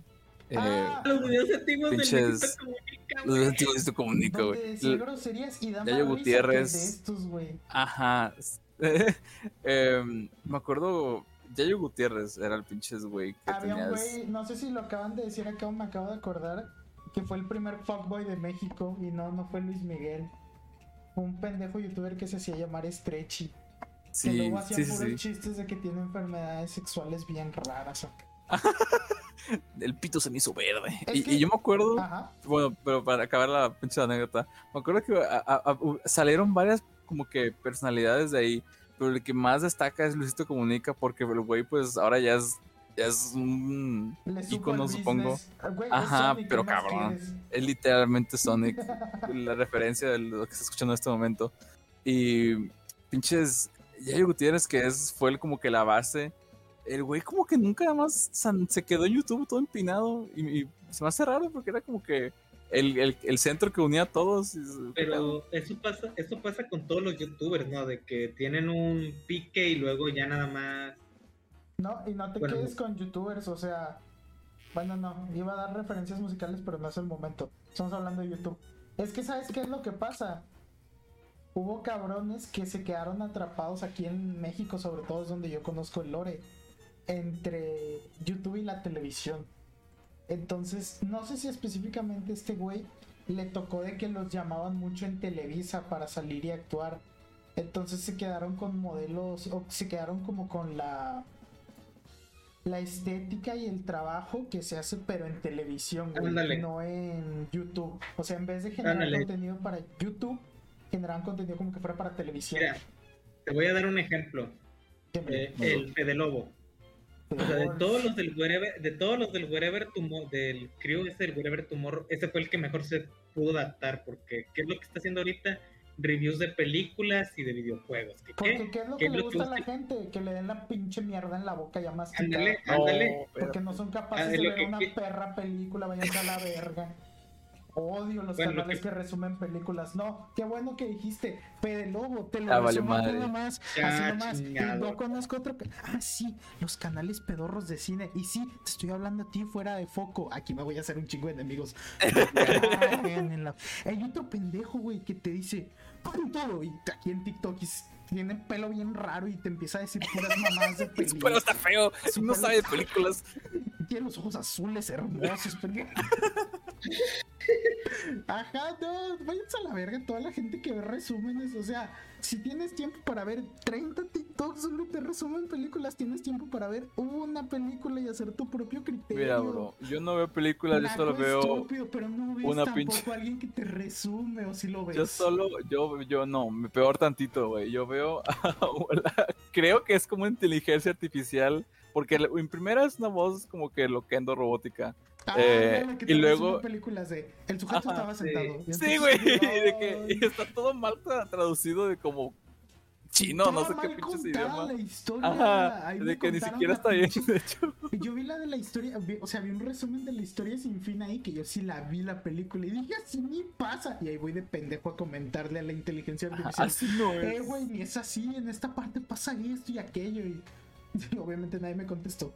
eh, Ah, Los videos antiguos del Pinches- Luisito Comunica, los antiguos Luisito Comunica, güey. groserías y da más Yayo risa Gutiérrez. que de estos, güey. Ajá. Em, me acuerdo, Yayo Gutiérrez era el pinches güey que Había un tenías. güey, no sé si lo acaban de decir acá o me acabo de acordar, que fue el primer fuckboy de México y no, no fue Luis Miguel. Un pendejo youtuber que se hacía llamar Stretchy. que Sí, luego hacía sí, sí, puros sí. chistes de que tiene enfermedades sexuales bien raras. acá. El pito se me hizo verde. Y, que- y yo me acuerdo, Ajá. bueno, pero para acabar la pinche anécdota, me acuerdo que a- a- a- salieron varias como que personalidades de ahí, pero el que más destaca es Luisito Comunica porque el güey pues ahora ya es, ya es un al supongo. Ah, Ajá, Sonic, pero ¿qué más cabrón. quieres? Es literalmente Sonic, la referencia de lo que está escuchando en este momento. Y pinches, Yayo Gutiérrez, que es, fue el- como que la base. El güey como que nunca más se quedó en YouTube todo empinado. Y, y se me hace raro porque era como que el, el- el centro que unía a todos. y- Pero eso pasa, eso pasa con todos los youtubers, ¿no? De que tienen un pique y luego ya nada más. No, y no te Bueno, quedes con youtubers, o sea. Bueno, no, iba a dar referencias musicales, pero no es el momento. Estamos hablando de YouTube. Es que, ¿sabes qué es lo que pasa? Hubo cabrones que se quedaron atrapados aquí en México, sobre todo es donde yo conozco el lore, entre YouTube y la televisión. Entonces, no sé si específicamente este güey le tocó de que los llamaban mucho en Televisa para salir y actuar. Entonces se quedaron con modelos, o se quedaron como con la la estética y el trabajo que se hace pero en televisión, güey, no en YouTube. O sea, en vez de generar Ándale. contenido para YouTube, generaban contenido como que fuera para televisión. Mira, te voy a dar un ejemplo. Eh, el Fede Lobo. O sea, de todos los del Wherever, de todos los del Wherever Tomorrow, del crew ese del Wherever Tomorrow, ese fue el que mejor se pudo adaptar, porque ¿qué es lo que está haciendo ahorita? Reviews de películas y de videojuegos. ¿Qué? Porque ¿qué es lo ¿Qué que le gusta a la gente? Que le den la pinche mierda en la boca ya más Ándale, No, ándale. Porque no son capaces Ah, de es lo ver que- una perra película, vayan a la verga. Odio los Bueno, canales que- que... resumen películas. No, qué bueno que dijiste. Fede Lobo, te lo Ah, aquí madre. Ya, así nomás. Y no conozco otro. Ah, sí, los canales pedorros de cine. Y sí, te estoy hablando a ti fuera de foco. Aquí me voy a hacer un chingo de enemigos. Cagan en la- Hay otro pendejo, güey, que te dice, pon todo. Y aquí en TikTok y s- tiene pelo bien raro y te empieza a decir puras mamadas de Su películas. pelo está feo, Su no sabe de películas. Tiene los ojos azules hermosos, pero... Ajá, no, váyanse a la verga toda la gente que ve resúmenes. O sea, si tienes tiempo para ver 30 TikToks solo te resumen películas, tienes tiempo para ver una película y hacer tu propio criterio. Mira, bro, yo no veo películas, yo solo veo. estúpido, pero no ves una tampoco pinche- alguien que te resume o si lo ves. Yo solo, yo, yo no, me peor tantito, güey. Yo veo, creo que es como inteligencia artificial, porque en primera es una voz como que loquendo robótica. Ah, eh, la que y luego- películas de el sujeto Ajá, estaba sí. sentado. Sí, entonces, güey, de que y está todo mal tra- traducido de como chino, no sé qué pinches idioma. la historia. Ajá, de que ni siquiera está bien, pinche- de hecho. Yo vi la de la historia, vi- o sea, vi un resumen de la historia sin fin ahí, que yo sí la vi la película y dije, así ni pasa. Y ahí voy de pendejo a comentarle a la inteligencia artificial. Así no Eh, es. güey, ni es así, en esta parte pasa esto y aquello. Y obviamente nadie me contestó.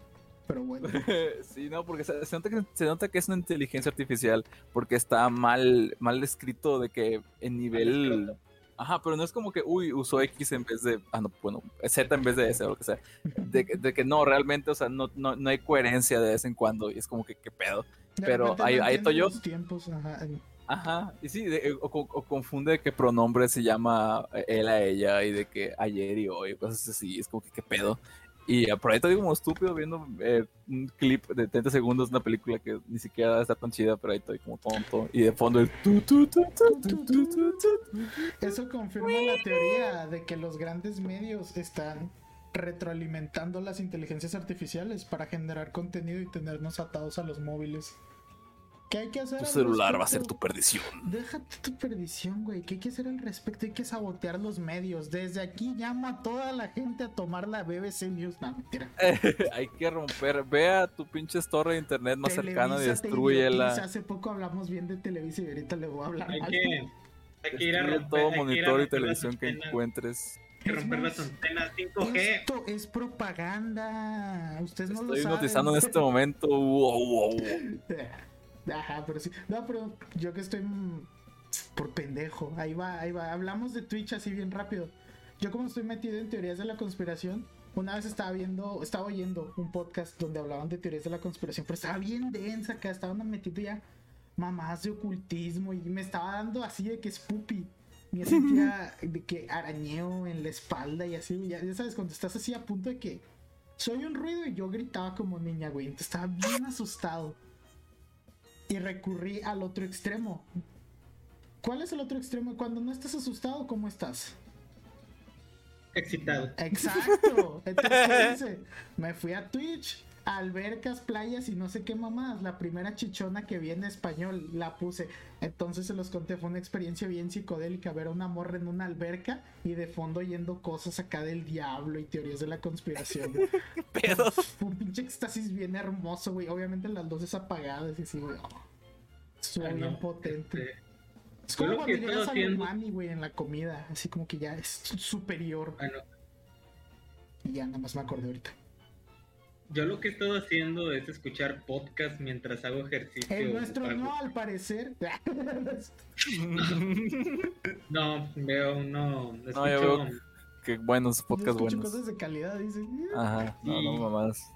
Pero bueno. Sí, no, porque se, se nota que, se nota que es una inteligencia artificial porque está mal, mal escrito de que en nivel... Ajá, pero no es como que, uy, usó X en vez de... Ah, no, bueno, Z en vez de S o lo que sea. De, que- de que no, realmente, o sea, no, no, no hay coherencia de vez en cuando y es como que, ¿qué pedo? Pero repente ahí- no ahí entiendo estoy yo. los tiempos, ajá. Ajá, y sí, de- o, co- o confunde que pronombre se llama él a ella y de que ayer y hoy, cosas así, es como que, ¿qué pedo? Y eh, ahí estoy como estúpido viendo eh, un clip de 30 segundos de una película que ni siquiera está tan chida, pero ahí estoy como tonto. Y de fondo el. Eso confirma la teoría de que los grandes medios están retroalimentando las inteligencias artificiales para generar contenido y tenernos atados a los móviles. ¿Qué hay que hacer? Tu celular va a ser tu perdición. Déjate tu perdición, güey. ¿Qué hay que hacer al respecto? Hay que sabotear los medios. Desde aquí llamo a toda la gente a tomar la BBC News. No, mentira. Hay que romper, ve a tu pinche torre de internet más cercana y destruyela. Hace poco hablamos bien de Televisa y ahorita le voy a hablar Hay mal. que, hay que ir a Destruye romper, todo hay que ir a monitor y romper televisión que encuentres. hay que romper las antenas 5G. Esto es propaganda. Ustedes no lo Estoy saben. notizando en este momento. Wow, wow, wow. Ajá, pero sí. No, pero yo que estoy mm, por pendejo. Ahí va, ahí va. Hablamos de Twitch así bien rápido. Yo como estoy metido en teorías de la conspiración, una vez estaba viendo, estaba oyendo un podcast donde hablaban de teorías de la conspiración, pero estaba bien densa acá, estaban metiendo ya mamás de ocultismo y me estaba dando así de que es pupi. Me sentía de que arañeo en la espalda y así, ya, ya sabes, cuando estás así a punto de que soy un ruido y yo gritaba como niña, güey. Entonces estaba bien asustado. Y recurrí al otro extremo. ¿Cuál es el otro extremo? Cuando no estás asustado, ¿cómo estás? Excitado. Exacto. Entonces. Me fui a Twitch, albercas, playas y no sé qué mamás. La primera chichona que vi en español la puse. Entonces se los conté, fue una experiencia bien psicodélica ver a una morra en una alberca y de fondo oyendo cosas acá del diablo y teorías de la conspiración. pedo? Fue un pinche éxtasis bien hermoso, güey. Obviamente las luces apagadas y así, güey. oh, Estuvo Ah, bien no, potente. este, es como cuando llegas haciendo- umami, güey, en la comida. Así como que ya es superior. bueno, Y ya nada más me acordé ahorita. Yo lo que he estado haciendo es escuchar podcast mientras hago ejercicio. El nuestro no, al parecer. No, veo uno. Escucho, No, yo veo Qué buenos Yo podcasts escucho buenos. cosas de calidad, dice. Ajá, no, no Sí. mamás.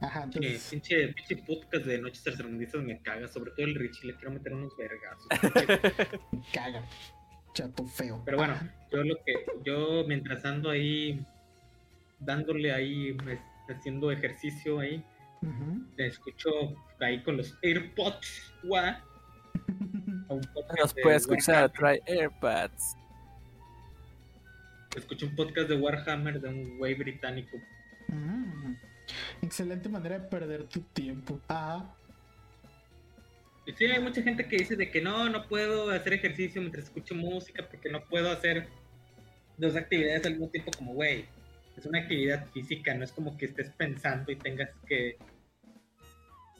Ajá, que entonces. pinche, pinche podcast de noches tercermundistas me caga, sobre todo el Richie, le quiero meter unos vergazos. Caga. Chato feo. Pero bueno, Ajá. yo lo que, yo mientras ando ahí dándole ahí, haciendo ejercicio ahí, Ujú. escucho ahí con los AirPods, podcast Nos de puede escuchar, Warhammer. trae AirPods. Escuché un podcast de Warhammer de un güey británico. Mm. Excelente manera de perder tu tiempo. Ajá. Y sí, hay mucha gente que dice de que no, no puedo hacer ejercicio mientras escucho música porque no puedo hacer dos actividades al mismo tiempo como, güey, es una actividad física, no es como que estés pensando y tengas que...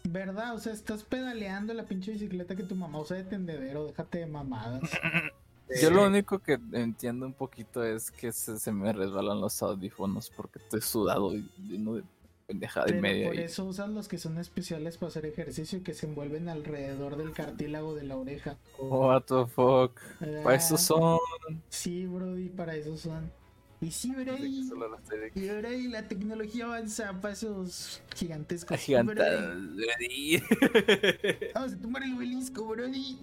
¿Verdad? O sea, estás pedaleando la pinche bicicleta que tu mamá usa de tendedero. Déjate de mamadas. Yo lo único que entiendo un poquito es que se, se me resbalan los audífonos porque estoy sudado y lleno de pendejada y media. por eso usan los que son especiales para hacer ejercicio y que se envuelven alrededor del cartílago de la oreja. What the fuck. Para eso Ah, son. Sí, Brody, para eso son. Y sí, de- Y Brody, la tecnología avanza a pasos gigantescos. Brody. Vamos a tomar el obelisco, Brody.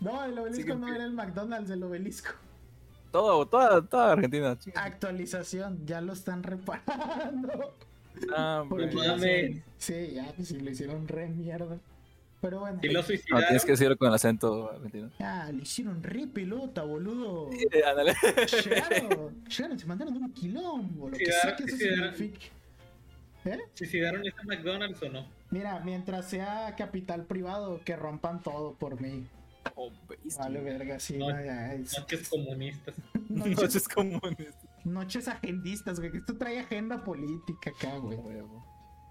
no, el obelisco no era el McDonald's, el obelisco. Todo, toda, toda Argentina. Actualización, ya lo están reparando. Ah, Porque. Sí, ya, pues sí, lo hicieron re mierda. Pero bueno, Si lo No, suicidaron, tienes que decirlo con el acento argentino. ya, lo hicieron re pelota, boludo. Eh, ándale. Llegaron, llegaron, se mandaron un quilombo, lo que sea que eso signifique. ¿Eh? ¿suicidaron ese McDonald's o no? Mira, mientras sea capital privado, que rompan todo por mí. Oh. Vale, verga, sí. No- no, ya, es- Noches comunistas. noches, Noches comunes. noches agendistas, güey. que Esto trae agenda política acá, güey.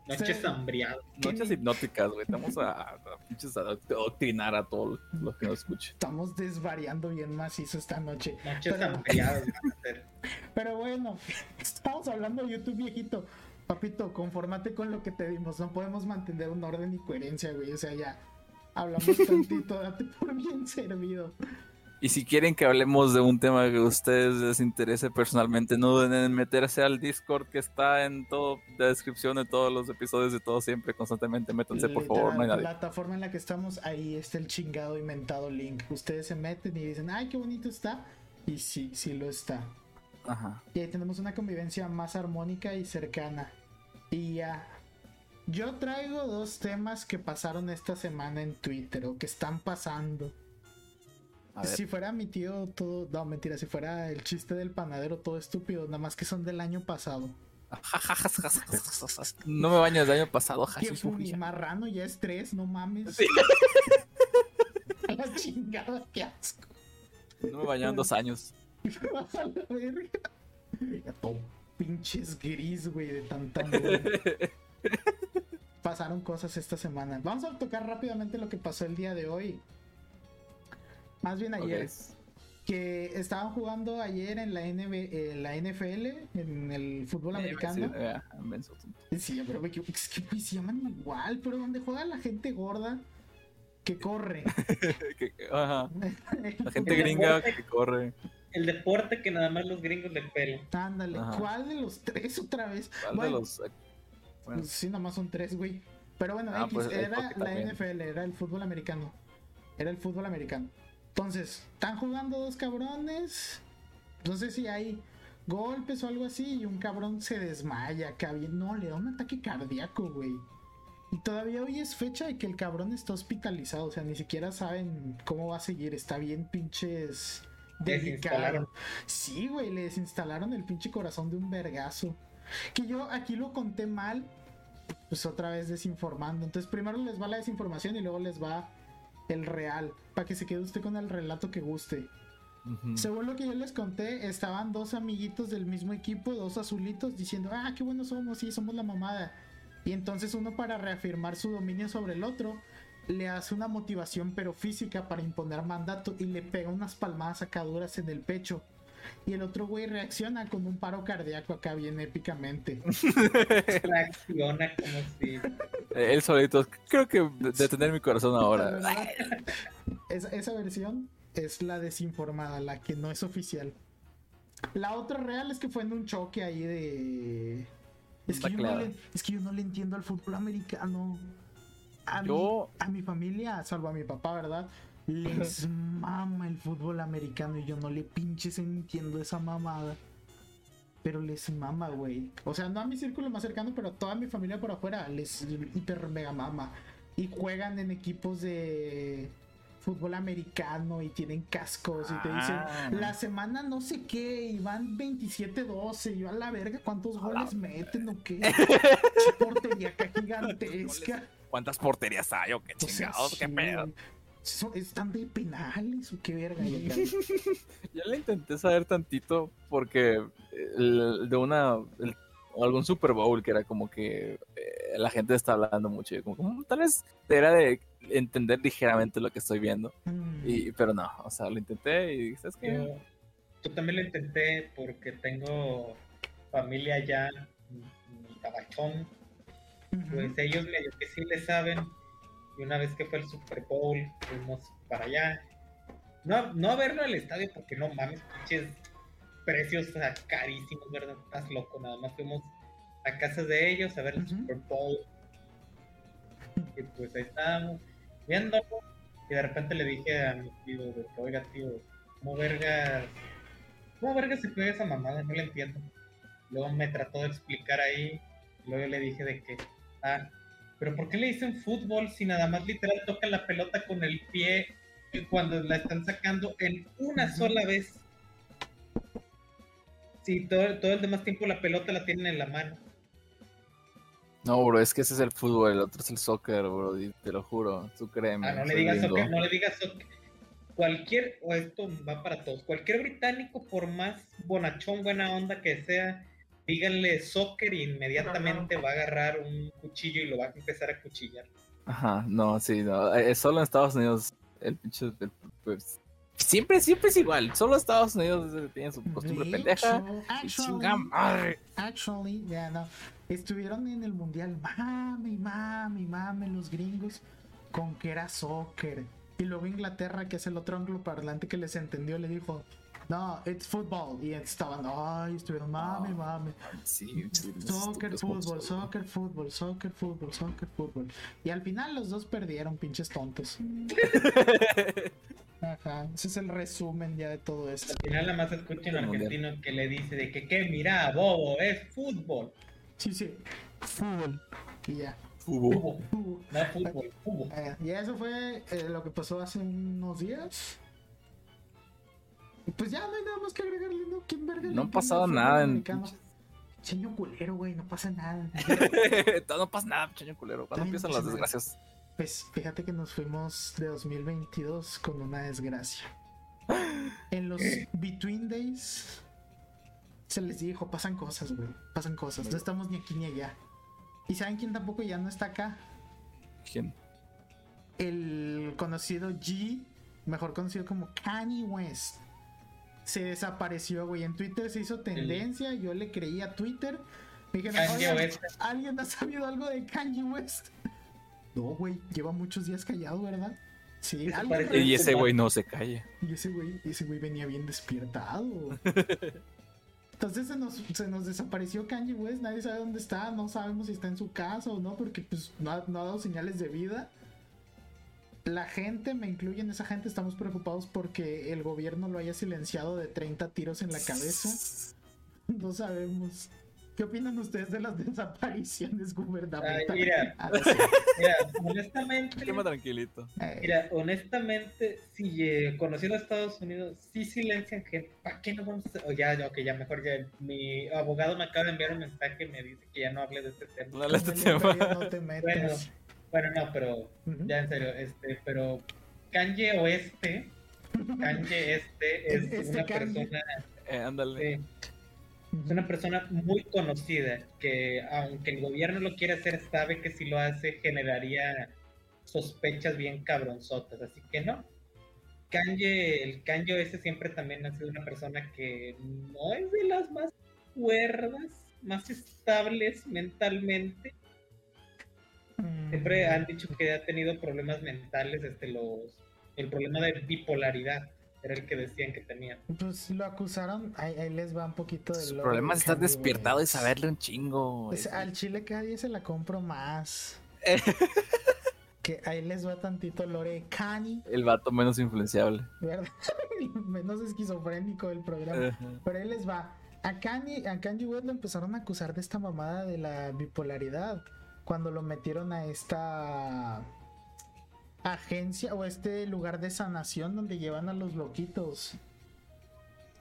Noches Sí. hambriadas. Noches hipnóticas, güey. Estamos a, a pinches a adoctrinar a todos los que nos escuchen. Estamos desvariando bien macizo esta noche. Noches Pero- hambriadas van a ser. Pero bueno, estamos hablando de YouTube viejito. Papito, confórmate con lo que te dimos. No podemos mantener un orden y coherencia, güey. O sea, ya hablamos tantito, date por bien servido. Y si quieren que hablemos de un tema que a ustedes les interese personalmente, no duden en meterse al Discord que está en todo la descripción de todos los episodios de todo siempre, constantemente. Métanse, por favor, no hay La nadie. plataforma en la que estamos, ahí está el chingado inventado link. Ustedes se meten y dicen, ay, qué bonito está. Y sí, sí lo está. Ajá. Y ahí tenemos una convivencia más armónica y cercana. Y ya. Yo traigo dos temas que pasaron esta semana en Twitter o que están pasando. A ver. Si fuera mi tío todo, no mentira, si fuera el chiste del panadero todo estúpido, nada más que son del año pasado. No me bañas del año pasado, Mujisha. marrano ya es tres, no mames. Sí. A la chingada, qué asco. No me bañaron dos años. A la verga. Ya todo pinches gris, güey, de tanta. Pasaron cosas esta semana. Vamos a tocar rápidamente lo que pasó el día de hoy. Más bien ayer. Que estaban jugando ayer en la, NB, en la NFL, en el fútbol americano. eh. Sí, pero me equivoco. Es que se llaman igual, pero donde juega la gente gorda que corre. Ajá. La gente gringa deporte- que corre. El deporte que nada más los gringos le pelan. Ándale, Ajá. ¿cuál de los tres otra vez? ¿Cuál de los- eh, bueno, Pues sí, nomás son tres, güey. Pero bueno, Ah, X, pues era la también. NFL, era el fútbol americano. Era el fútbol americano. Entonces, están jugando dos cabrones. No sé si hay golpes o algo así. Y un cabrón se desmaya. No, le da un ataque cardíaco, güey. Y todavía hoy es fecha de que el cabrón está hospitalizado. O sea, ni siquiera saben cómo va a seguir. Está bien pinches delicado. Sí, güey, le desinstalaron el pinche corazón de un vergazo. Que yo aquí lo conté mal, pues otra vez desinformando. Entonces primero les va la desinformación y luego les va el real, para que se quede usted con el relato que guste. Según lo que yo les conté, estaban dos amiguitos del mismo equipo, dos azulitos, diciendo, ah, qué buenos somos, sí, somos la mamada. Y entonces uno para reafirmar su dominio sobre el otro, le hace una motivación pero física para imponer mandato y le pega unas palmadas sacaduras en el pecho. Y el otro güey reacciona con un paro cardíaco acá bien épicamente. Reacciona como si. Eh, Él solito, creo que de- detener mi corazón ahora. esa, versión es la desinformada, la que no es oficial. La otra real es que fue en un choque ahí de. Es que, yo no le, es que yo no le entiendo al fútbol americano. A, mi- Yo- a mi familia, salvo a mi papá, ¿verdad? Les mama el fútbol americano y yo no le pinches entiendo esa mamada. Pero les mama, güey. O sea, no a mi círculo más cercano, pero a toda mi familia por afuera les hiper mega mama. Y juegan en equipos de fútbol americano y tienen cascos y te dicen Ah. la semana no sé qué y van 27-12 y yo a la verga cuántos goles meten o qué portería acá gigantesca ¿Cuántas porterías hay o qué o sea, chingados? ¿Qué sí, pedo? ¿Están de penales o qué verga? Yo le intenté saber tantito porque el- de una el- algún Super Bowl que era como que eh, la gente está hablando mucho y como, como, tal vez era de entender ligeramente lo que estoy viendo mm, y pero no o sea lo intenté y sabes que Yo, yo también lo intenté porque tengo familia allá, mi tabachón. Pues ellos medio que sí le saben. Y una vez que fue el Super Bowl, fuimos para allá. No, no a verlo al estadio porque no mames, pinches precios carísimos, ¿verdad? Estás loco, nada más fuimos a casas de ellos a ver el. Super Bowl. Y pues ahí estábamos viéndolo. Y de repente le dije a mi tío, de que, oiga tío, ¿cómo vergas? ¿Cómo vergas se juega esa mamada? No la entiendo. Luego me trató de explicar ahí. Luego yo le dije de que, ah, pero ¿por qué le dicen fútbol si nada más literal tocan la pelota con el pie y cuando la están sacando en una sola vez? Sí, todo, todo el demás tiempo la pelota la tienen en la mano. no bro es que ese es el fútbol el otro es el soccer bro y te lo juro tú créeme Ah, no le digas soccer, no le digas soccer. cualquier, o esto va para todos, cualquier británico, por más bonachón, buena onda que sea, díganle soccer y inmediatamente va a agarrar un cuchillo y lo va a empezar a cuchillar. Ajá, no, sí, no. eh, solo en Estados Unidos el pinche. el- pues, siempre, siempre es igual. Solo Estados Unidos tiene su costumbre De pendeja. actually, chinga madre. actually, ya no. Estuvieron en el mundial, mami, mami, mami, los gringos, con que era soccer. Y luego Inglaterra, que es el otro angloparlante que les entendió, le dijo, no, it's football. Y estaban, ay, estuvieron, mami, No. mami. Sí, Soccer, fútbol, soccer, fútbol, soccer, fútbol, soccer, fútbol. Y al final los dos perdieron, pinches tontos. Ajá, ese es el resumen ya de todo esto. Al final nada más escucha un argentino que le dice de que, ¿qué? Mira, bobo, es fútbol. Sí, sí, fútbol. Y ya. Fútbol. No fútbol, fútbol. Y eso fue eh, lo que pasó hace unos días. Pues ya no hay nada más que agregarle, ¿no? ¿Quién verga No ha pasado nada en. Señor culero, güey, no pasa nada. no pasa nada, chaño culero. ¿Cuándo empiezan las desgracias? Pues fíjate que nos fuimos de 2022 con una desgracia. En los Between Days se les dijo, pasan cosas, güey, pasan cosas. No estamos ni aquí ni allá. ¿Y saben quién tampoco ya no está acá? ¿Quién? el conocido G, mejor conocido como Kanye West, se desapareció, güey. En Twitter se hizo tendencia, yo le creí a Twitter. Me dijeron, Kanye "Oigan, West. ¿alguien ha sabido algo de Kanye West? No, güey, lleva muchos días callado, ¿verdad? Sí, algo. Y ese güey no se calla. Y ese güey, ese güey venía bien despiertado. Entonces se nos, se nos desapareció Kanye West, nadie sabe dónde está, no sabemos si está en su casa o no, porque pues no ha, no ha dado señales de vida. La gente, me incluye en esa gente, estamos preocupados porque el gobierno lo haya silenciado de 30 tiros en la cabeza. No sabemos. ¿Qué opinan ustedes de las desapariciones gubernamentales? Ay, mira. Ah. Mira, honestamente, Quema tranquilito. Mira, honestamente, si eh, conociendo a Estados Unidos, sí silencian gente. ¿Para qué no vamos a.? O ya, ya, ok, ya mejor ya. Mi abogado me acaba de enviar un mensaje y me dice que ya no hable de este tema. No el tema. imperio no te metas. Bueno, no, pero ya en serio, este, pero Kanye Oeste, Kanye Este es Este una Kanye. persona, Eh, ándale. eh, es una persona muy conocida que aunque el gobierno lo quiere hacer, sabe que si lo hace generaría sospechas bien cabronzotas, así que no. Kanye, el Kanye ese siempre también ha sido una persona que no es de las más cuerdas, más estables mentalmente. Siempre han dicho que ha tenido problemas mentales, este, los, el problema de bipolaridad era el que decían que tenía. Pues lo acusaron, ahí, ahí les va un poquito de Su lo problema de es estar Kanye despiertado y saberle un chingo. Pues, Es- al chile cada día se la compro más. Que ahí les va tantito Lore Kanye, El vato menos influenciable. ¿verdad? Menos esquizofrénico del programa. Pero ahí les va. A Kanye, a Kanye West lo empezaron a acusar de esta mamada de la bipolaridad. Cuando lo metieron a esta agencia o este lugar de sanación donde llevan a los loquitos.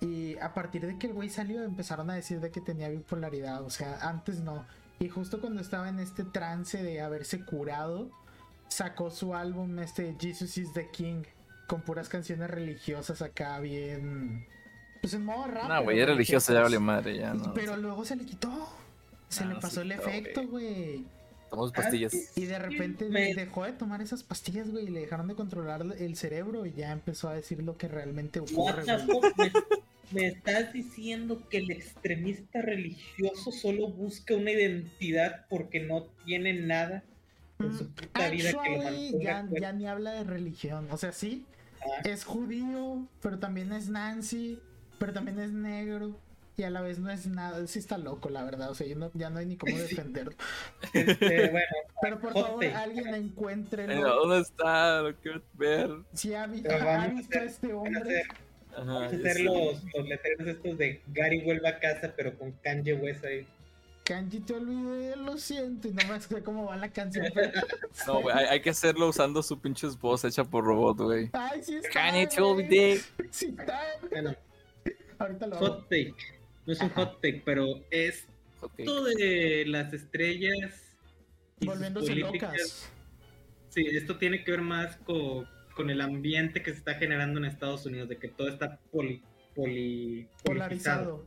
Y a partir de que el güey salió empezaron a decir de que tenía bipolaridad. O sea, antes no. Y justo cuando estaba en este trance de haberse curado, sacó su álbum este Jesus is the King con puras canciones religiosas acá bien pues en modo rap. No, güey, es religioso, ya vale madre, ya no. Pero luego se le quitó. Se Ah, le pasó sí, el efecto, güey. Tomamos pastillas. Ah, sí. Y de repente Me- dejó de tomar esas pastillas, güey, y le dejaron de controlar el cerebro y ya empezó a decir lo que realmente What ocurre? ¿Me, me estás diciendo que el extremista religioso solo busca una identidad porque no tiene nada en su puta vida que lo Mm, Actually, mantenga ya, ya ni habla de religión. O sea, sí, Ah. es judío, pero también es Nancy, pero también es negro. Y a la vez no es nada, sí está loco, la verdad. O sea, yo no- ya no hay ni cómo defenderlo. Este, bueno, Pero por favor, take. alguien encuentre. ¿Dónde está? Lo quiero ver. Si Pero ha visto a hacer- este a hombre. hacer, Ajá, vamos a hacer los, los letreros estos de Gary vuelve a casa, pero con Kanye West ahí. Kanji te olvidé, lo siento. Y no me sé cómo va la canción. pero- No, güey, hay, hay que hacerlo usando su pinches voz hecha por robot, güey. Ay, sí está. Kanye te olvidé. Sí está. güey. Bueno, Ahorita lo hago. hot take. No es un Ajá. hot take, pero es esto de las estrellas y sus Volviéndose políticas. locas. Sí, esto tiene que ver más con, con el ambiente que se está generando en Estados Unidos, de que todo está poli, poli. Polarizado.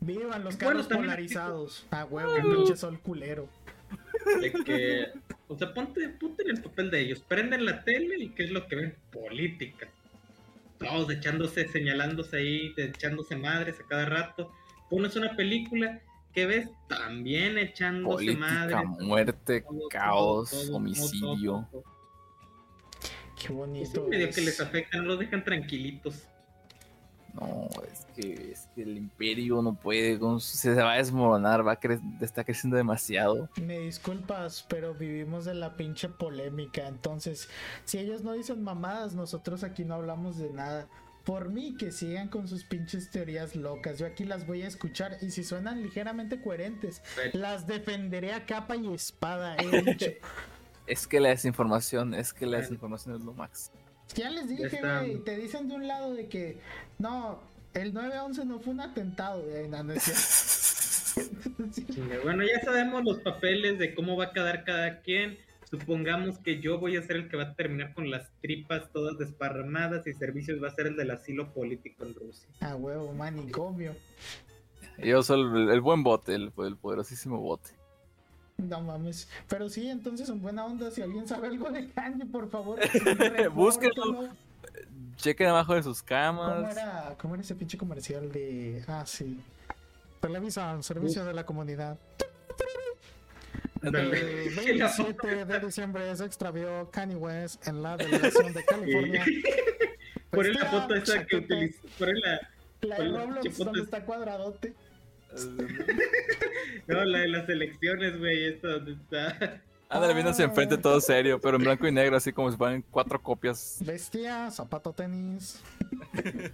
Vivan los carros polarizados. A huevo, pinche sol culero. De que, o sea, ponte, ponte en el papel de ellos, prenden la tele y ¿qué es lo que ven? Política. Todos echándose, señalándose ahí, echándose madres a cada rato. Pones una película que ves también echándose Política, madres. muerte, todo, caos, todo, todo, homicidio. Qué bonito. medio es. que les afecta, no los dejan tranquilitos. No, es que, es que el imperio no puede, se va a desmoronar, va a cre- está creciendo demasiado. Me disculpas, pero vivimos de la pinche polémica. Entonces, si ellos no dicen mamadas, nosotros aquí no hablamos de nada. Por mí, que sigan con sus pinches teorías locas. Yo aquí las voy a escuchar y si suenan ligeramente coherentes, las defenderé a capa y espada. Dicho. Es que la desinformación, es que la desinformación es lo max. Ya les dije, güey. Te dicen de un lado de que no, el 9-11 no fue un atentado. güey. No, no es cierto. Bueno, ya sabemos los papeles de cómo va a quedar cada quien. Supongamos que yo voy a ser el que va a terminar con las tripas todas desparramadas y servicios va a ser el del asilo político en Rusia. A huevo, manicomio. Yo soy el, el buen bote, el, el poderosísimo bote. No mames. Pero sí, entonces en buena onda, si alguien sabe algo de Kanji, por favor. Búsquenlo. Chequen abajo de sus ¿Cómo camas. era, ¿Cómo era ese pinche comercial de. Ah, sí. Televisa, servicio de la comunidad. El 27 de diciembre se extravió Kanye West en la delegación de California. Por la foto esa que utilizó. Por la, La de la Roblox, donde es- está cuadradote. no, la de las elecciones, güey. Esta donde está. Ándale, viéndose enfrente todo serio, pero en blanco y negro, así como si fueran cuatro copias. Vestía, zapato tenis.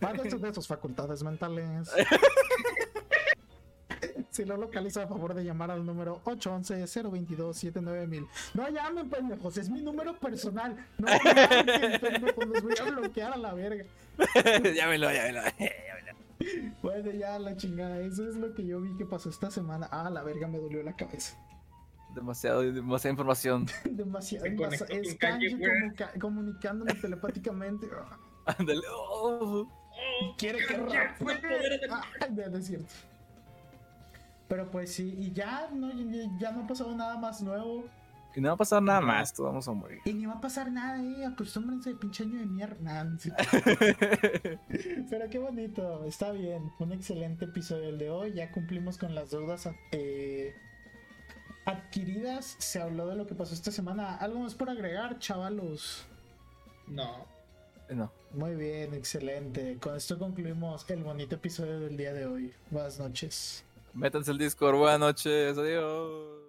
Váyanse de sus facultades mentales. Si lo localiza, a favor de llamar al número 811-022-79000. No llamen, pendejos, es mi número personal. No llamen, pendejos, los voy a bloquear a la verga. llámelo, llámelo. Bueno, ya la chingada, eso es lo que yo vi que pasó esta semana. Ah, la verga, me dolió la cabeza. Demasiado, demasiada información. Demasiado. Es Kanji comunica- comunicándome telepáticamente. Ándale. oh. Quiere que de- Ah, es cierto. Pero pues sí, y ya no, ya- no ha pasado nada más nuevo. Y no va a pasar nada más, todos vamos a morir. Y ni va a pasar nada, eh. Acostúmbrense, pinche año de mierda. Pero qué bonito, está bien. Un excelente episodio el de hoy. Ya cumplimos con las deudas eh, adquiridas. Se habló de lo que pasó esta semana. ¿Algo más por agregar, chavalos? No. no. Muy bien, excelente. Con esto concluimos el bonito episodio del día de hoy. Buenas noches. Métanse el Discord, buenas noches, adiós.